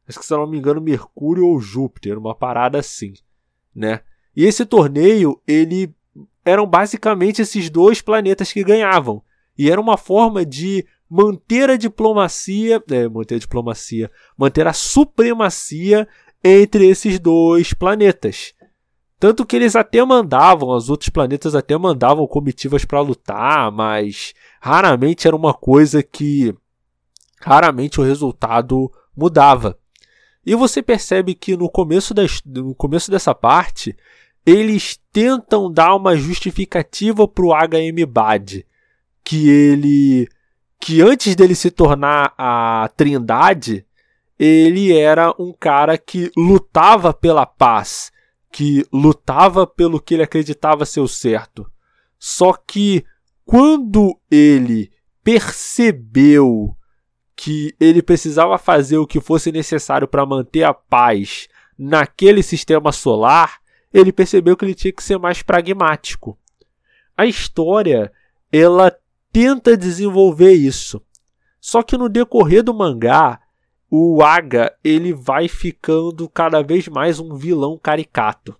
acho que se eu não me engano, Mercúrio ou Júpiter, uma parada assim, né? E esse torneio, ele eram basicamente esses dois planetas que ganhavam. E era uma forma de manter a diplomacia, é, manter a diplomacia, manter a supremacia entre esses dois planetas. Tanto que eles até mandavam, os outros planetas até mandavam comitivas para lutar, mas raramente era uma coisa que raramente o resultado mudava. E você percebe que no começo, das, no começo dessa parte, eles tentam dar uma justificativa para o HM Bad, que ele que antes dele se tornar a Trindade, ele era um cara que lutava pela paz, que lutava pelo que ele acreditava ser o certo. Só que quando ele percebeu que ele precisava fazer o que fosse necessário para manter a paz naquele sistema solar, ele percebeu que ele tinha que ser mais pragmático. A história, ela tenta desenvolver isso. Só que no decorrer do mangá, o Aga ele vai ficando cada vez mais um vilão caricato.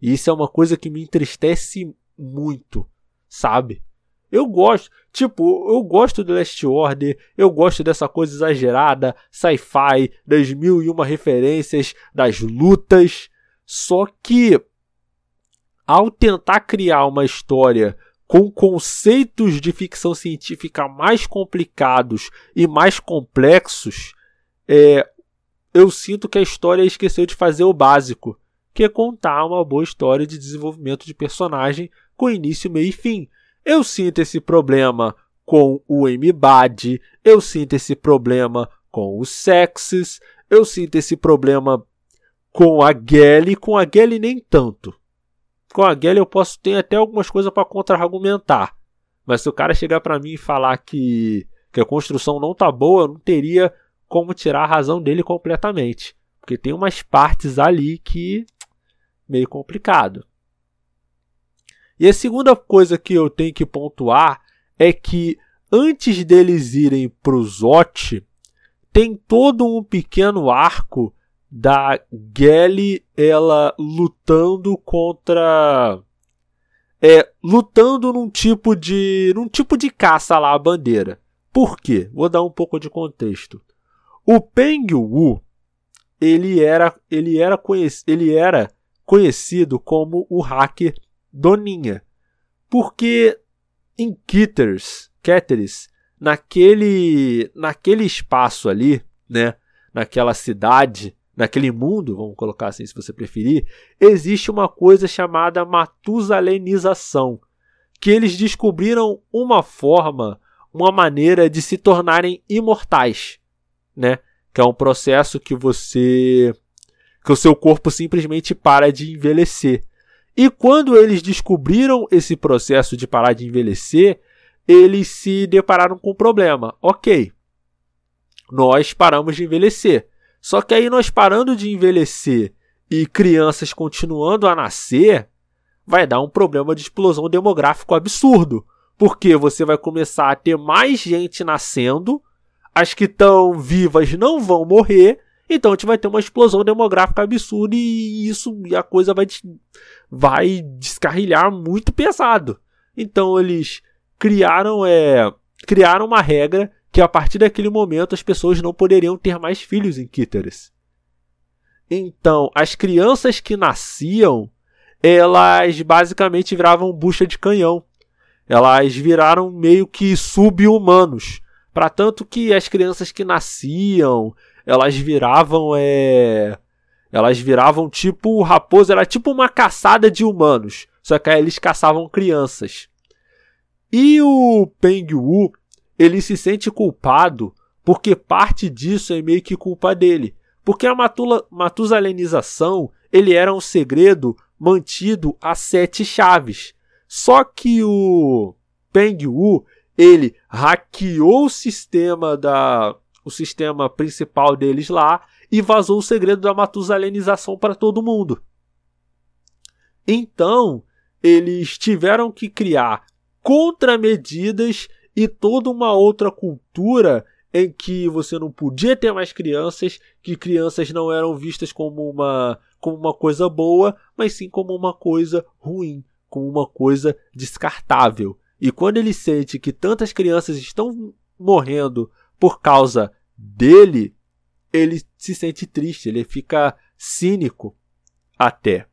E isso é uma coisa que me entristece muito, sabe? Eu gosto, tipo, eu gosto do Last Order, eu gosto dessa coisa exagerada, sci-fi, das mil e uma referências, das lutas. Só que, ao tentar criar uma história com conceitos de ficção científica mais complicados e mais complexos, é, eu sinto que a história esqueceu de fazer o básico, que é contar uma boa história de desenvolvimento de personagem com início, meio e fim. Eu sinto esse problema com o M-Bad, eu sinto esse problema com os Sexes, eu sinto esse problema com a Gelly, com a Gelly nem tanto. Com a Gelly eu posso ter até algumas coisas para contra-argumentar. Mas se o cara chegar para mim e falar que, que a construção não tá boa, eu não teria como tirar a razão dele completamente. Porque tem umas partes ali que meio complicado. E a segunda coisa que eu tenho que pontuar é que antes deles irem para o Zot, tem todo um pequeno arco da Gelly ela lutando contra é lutando num tipo de num tipo de caça lá à bandeira. Por quê? Vou dar um pouco de contexto. O Peng Wu, ele era, ele era, ele era conhecido como o hacker Doninha. Porque em Kitters, Ketters, naquele, naquele espaço ali, né, naquela cidade, naquele mundo, vamos colocar assim se você preferir, existe uma coisa chamada matusalenização, que eles descobriram uma forma, uma maneira de se tornarem imortais né? Que é um processo que você. que o seu corpo simplesmente para de envelhecer. E quando eles descobriram esse processo de parar de envelhecer, eles se depararam com um problema. Ok, nós paramos de envelhecer. Só que aí nós parando de envelhecer e crianças continuando a nascer, vai dar um problema de explosão demográfico absurdo. Porque você vai começar a ter mais gente nascendo as que estão vivas não vão morrer, então a gente vai ter uma explosão demográfica absurda e isso e a coisa vai, vai descarrilhar muito pesado. Então eles criaram, é, criaram uma regra que a partir daquele momento as pessoas não poderiam ter mais filhos em Kitteris. Então, as crianças que nasciam, elas basicamente viravam bucha de canhão. Elas viraram meio que sub-humanos. Para tanto que as crianças que nasciam, elas viravam é elas viravam tipo raposa, era tipo uma caçada de humanos, só que aí eles caçavam crianças. E o Peng Wu, ele se sente culpado porque parte disso é meio que culpa dele. Porque a matula, matusalenização, ele era um segredo mantido a sete chaves. Só que o Peng Wu, ele hackeou o sistema da o sistema principal deles lá e vazou o segredo da matusalenização para todo mundo. Então, eles tiveram que criar contramedidas e toda uma outra cultura em que você não podia ter mais crianças, que crianças não eram vistas como uma, como uma coisa boa, mas sim como uma coisa ruim, como uma coisa descartável. E quando ele sente que tantas crianças estão morrendo por causa dele, ele se sente triste, ele fica cínico até.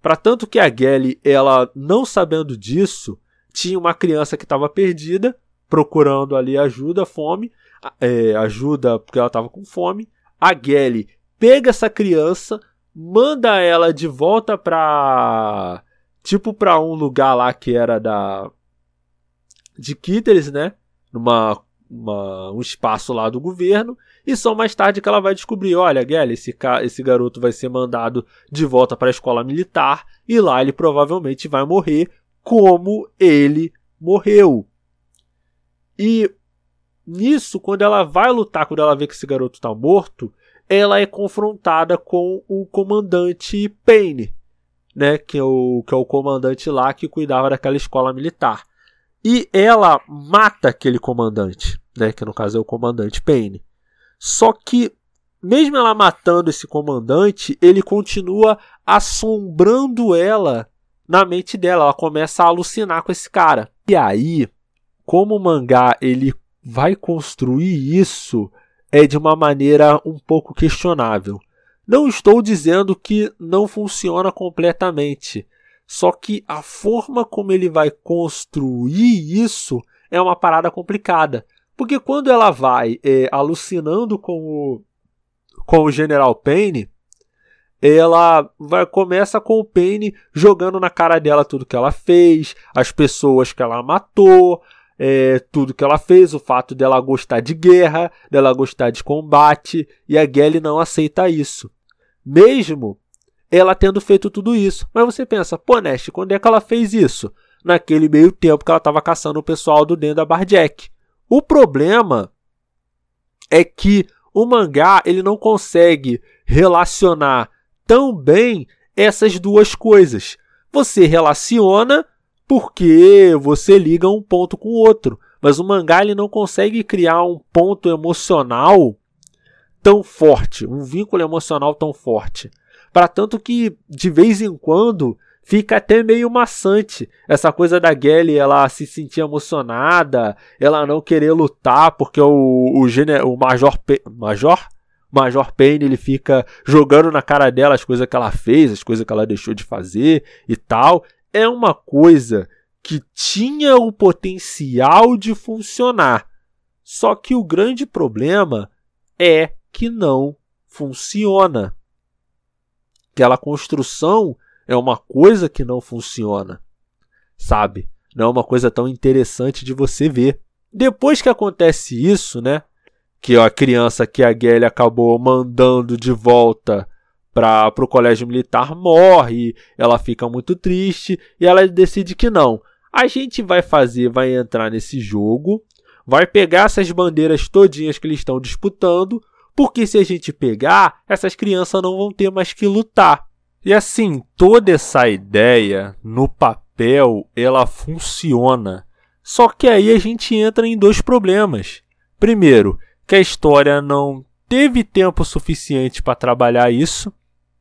Para tanto que a Gelly, ela não sabendo disso, tinha uma criança que estava perdida, procurando ali ajuda, fome, é, ajuda porque ela estava com fome. A Gelly pega essa criança, manda ela de volta para tipo para um lugar lá que era da de Kitteris, né? Numa uma, um espaço lá do governo. E só mais tarde que ela vai descobrir: olha, Gelly, esse, esse garoto vai ser mandado de volta para a escola militar. E lá ele provavelmente vai morrer como ele morreu. E nisso, quando ela vai lutar, quando ela vê que esse garoto está morto, ela é confrontada com o comandante Payne, né, que é o, que é o comandante lá que cuidava daquela escola militar. E ela mata aquele comandante, né, que no caso é o comandante Payne. Só que mesmo ela matando esse comandante, ele continua assombrando ela na mente dela. Ela começa a alucinar com esse cara. E aí, como o mangá ele vai construir isso é de uma maneira um pouco questionável. Não estou dizendo que não funciona completamente, só que a forma como ele vai construir isso é uma parada complicada. Porque quando ela vai é, alucinando com o, com o General Payne, ela vai começa com o Payne jogando na cara dela tudo que ela fez, as pessoas que ela matou, é, tudo que ela fez, o fato dela gostar de guerra, dela gostar de combate, e a Gelly não aceita isso. Mesmo ela tendo feito tudo isso. Mas você pensa, pô, Nest, quando é que ela fez isso? Naquele meio tempo que ela estava caçando o pessoal do dentro da Barjack. O problema é que o mangá ele não consegue relacionar tão bem essas duas coisas. Você relaciona porque você liga um ponto com o outro. Mas o mangá ele não consegue criar um ponto emocional tão forte, um vínculo emocional tão forte. Para tanto que de vez em quando fica até meio maçante essa coisa da Gelly ela se sentir emocionada, ela não querer lutar porque o o, o Major Major Major Payne ele fica jogando na cara dela as coisas que ela fez, as coisas que ela deixou de fazer e tal é uma coisa que tinha o potencial de funcionar. Só que o grande problema é que não funciona. Aquela construção é uma coisa que não funciona. Sabe? Não é uma coisa tão interessante de você ver. Depois que acontece isso, né? Que a criança que a Gelly acabou mandando de volta para o colégio militar morre, ela fica muito triste e ela decide que não. A gente vai fazer, vai entrar nesse jogo, vai pegar essas bandeiras todinhas que eles estão disputando, porque se a gente pegar, essas crianças não vão ter mais que lutar. E assim, toda essa ideia no papel, ela funciona. Só que aí a gente entra em dois problemas. Primeiro, que a história não teve tempo suficiente para trabalhar isso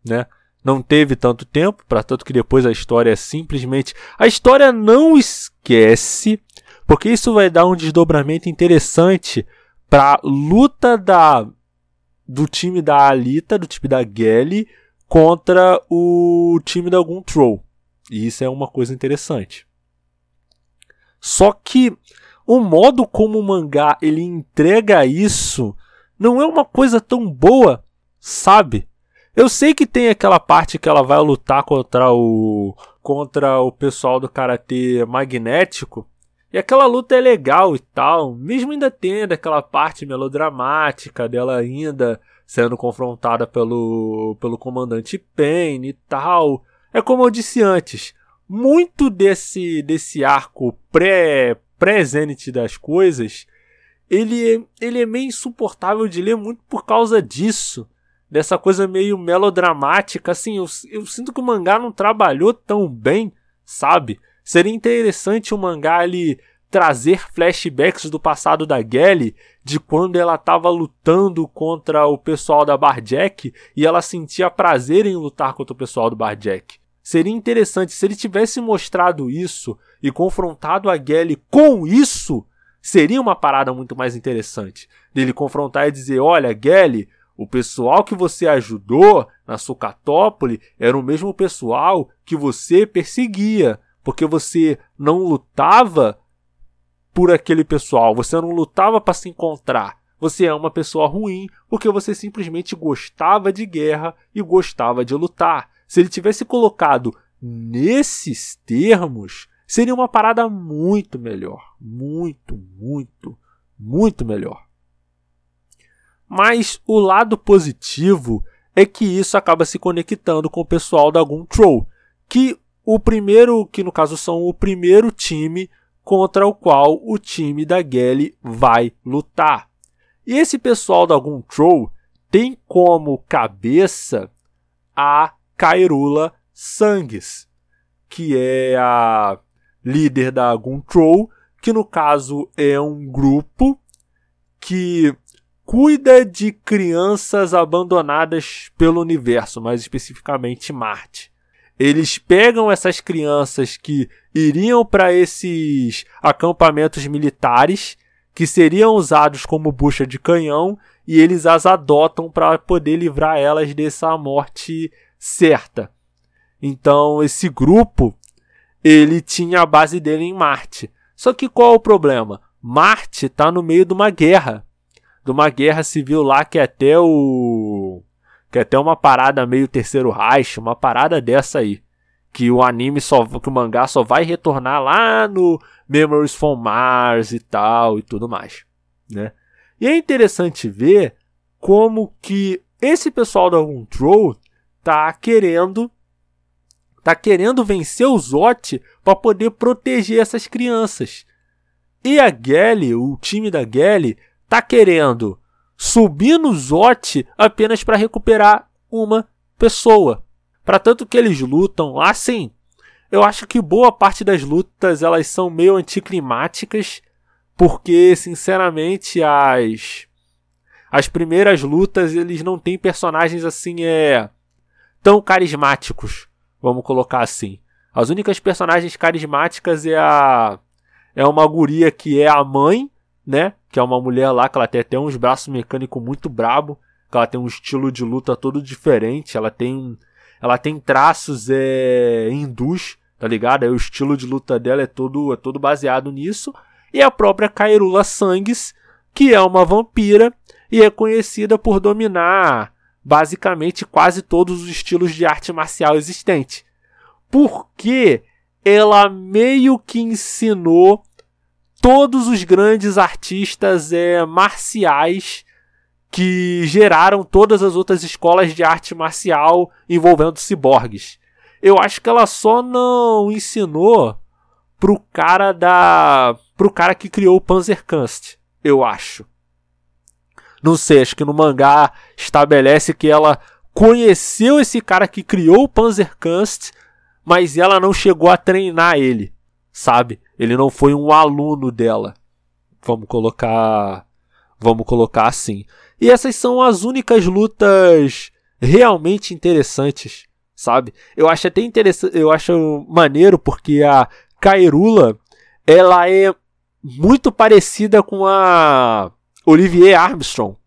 né? Não teve tanto tempo, para tanto que depois a história é simplesmente. A história não esquece, porque isso vai dar um desdobramento interessante para luta da do time da Alita, do time da Gelly, contra o time da Guntrow. E isso é uma coisa interessante. Só que o modo como o mangá ele entrega isso não é uma coisa tão boa, sabe? Eu sei que tem aquela parte que ela vai lutar contra o contra o pessoal do karatê magnético. E aquela luta é legal e tal, mesmo ainda tendo aquela parte melodramática dela ainda sendo confrontada pelo, pelo comandante Pain e tal. É como eu disse antes, muito desse, desse arco pré, pré-Zenith das coisas, ele, ele é meio insuportável de ler muito por causa disso dessa coisa meio melodramática, assim, eu, eu sinto que o mangá não trabalhou tão bem, sabe? Seria interessante o mangá ali trazer flashbacks do passado da Gelly, de quando ela estava lutando contra o pessoal da Barjack e ela sentia prazer em lutar contra o pessoal do Barjack. Seria interessante se ele tivesse mostrado isso e confrontado a Gelly com isso, seria uma parada muito mais interessante. Dele confrontar e dizer: Olha, Gelly, o pessoal que você ajudou na Sucatópole era o mesmo pessoal que você perseguia, porque você não lutava por aquele pessoal, você não lutava para se encontrar. Você é uma pessoa ruim porque você simplesmente gostava de guerra e gostava de lutar. Se ele tivesse colocado nesses termos, seria uma parada muito melhor. Muito, muito, muito melhor. Mas o lado positivo é que isso acaba se conectando com o pessoal da Guntrow, que o primeiro, que no caso são o primeiro time contra o qual o time da Gelly vai lutar. E esse pessoal da Guntrow tem como cabeça a Kairula Sangues, que é a líder da Guntrow, que no caso é um grupo que cuida de crianças abandonadas pelo universo, mais especificamente Marte. Eles pegam essas crianças que iriam para esses acampamentos militares, que seriam usados como bucha de canhão, e eles as adotam para poder livrar elas dessa morte certa. Então, esse grupo, ele tinha a base dele em Marte. Só que qual é o problema? Marte está no meio de uma guerra. De uma guerra civil lá que é até o. Que é até uma parada meio terceiro Reich, uma parada dessa aí. Que o anime só. Que o mangá só vai retornar lá no Memories from Mars e tal e tudo mais. Né? E é interessante ver como que esse pessoal da Control tá querendo tá querendo vencer o Zot para poder proteger essas crianças. E a Gelly, o time da Gelly, tá querendo subir no Zot apenas para recuperar uma pessoa. Para tanto que eles lutam lá, sim. Eu acho que boa parte das lutas elas são meio anticlimáticas, porque sinceramente as as primeiras lutas eles não têm personagens assim é tão carismáticos, vamos colocar assim. As únicas personagens carismáticas é a é uma guria que é a mãe, né? Que é uma mulher lá que ela tem até uns braços mecânicos muito brabo, que ela tem um estilo de luta todo diferente, ela tem ela tem traços é hindus, tá ligado? Aí o estilo de luta dela é todo é todo baseado nisso. E a própria Kairula Sangues, que é uma vampira e é conhecida por dominar basicamente quase todos os estilos de arte marcial existente. Porque ela meio que ensinou todos os grandes artistas é, marciais que geraram todas as outras escolas de arte marcial envolvendo ciborgues. Eu acho que ela só não ensinou pro cara da pro cara que criou o Panzerkunst, eu acho. Não sei, acho que no mangá estabelece que ela conheceu esse cara que criou o Panzerkunst, mas ela não chegou a treinar ele, sabe? Ele não foi um aluno dela. Vamos colocar, vamos colocar assim. E essas são as únicas lutas realmente interessantes, sabe? Eu acho até interessante, eu acho maneiro porque a Kairula, ela é muito parecida com a Olivier Armstrong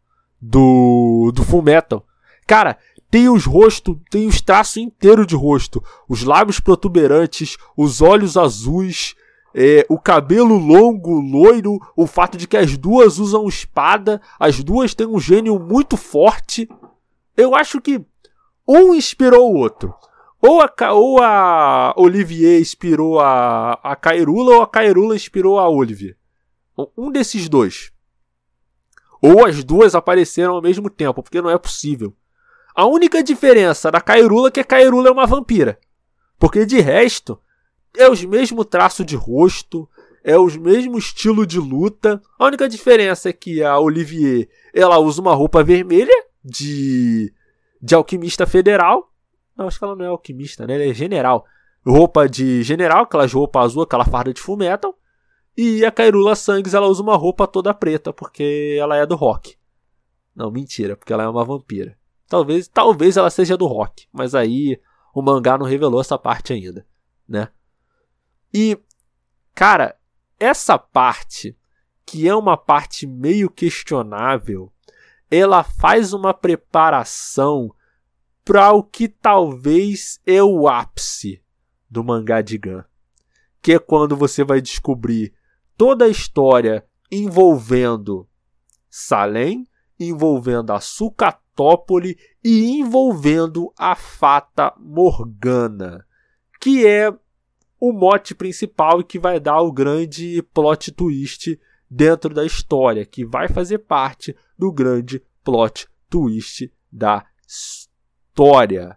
do, do Full Metal. Cara, tem os rostos, tem os traços inteiros de rosto, os lábios protuberantes, os olhos azuis, é, o cabelo longo, loiro, o fato de que as duas usam espada, as duas têm um gênio muito forte. Eu acho que um inspirou o outro. Ou a, ou a Olivier inspirou a, a Kairula, ou a Kairula inspirou a Olivier. Um desses dois. Ou as duas apareceram ao mesmo tempo, porque não é possível. A única diferença da Kairula é que a Kairula é uma vampira. Porque de resto, é os mesmo traço de rosto, é o mesmo estilo de luta. A única diferença é que a Olivier, ela usa uma roupa vermelha de de alquimista federal. Não, acho que ela não é alquimista, né? Ela é general. Roupa de general, aquelas roupas azul, aquela farda de full metal. E a Kairula Sangues, ela usa uma roupa toda preta, porque ela é do rock. Não, mentira, porque ela é uma vampira. Talvez, talvez ela seja do rock, mas aí o mangá não revelou essa parte ainda, né? E, cara, essa parte, que é uma parte meio questionável, ela faz uma preparação para o que talvez é o ápice do mangá de Gun, que é quando você vai descobrir toda a história envolvendo Salem, envolvendo a Sucatópole e envolvendo a Fata Morgana, que é o mote principal e que vai dar o grande plot twist dentro da história, que vai fazer parte do grande plot twist da história.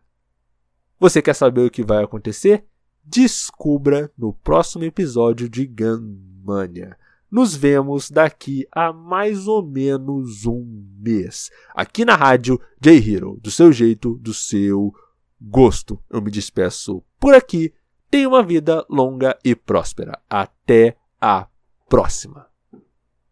Você quer saber o que vai acontecer? Descubra no próximo episódio de Gunmania. Nos vemos daqui a mais ou menos um mês. Aqui na rádio J-Hero, do seu jeito, do seu gosto. Eu me despeço por aqui. Tenha uma vida longa e próspera. Até a próxima.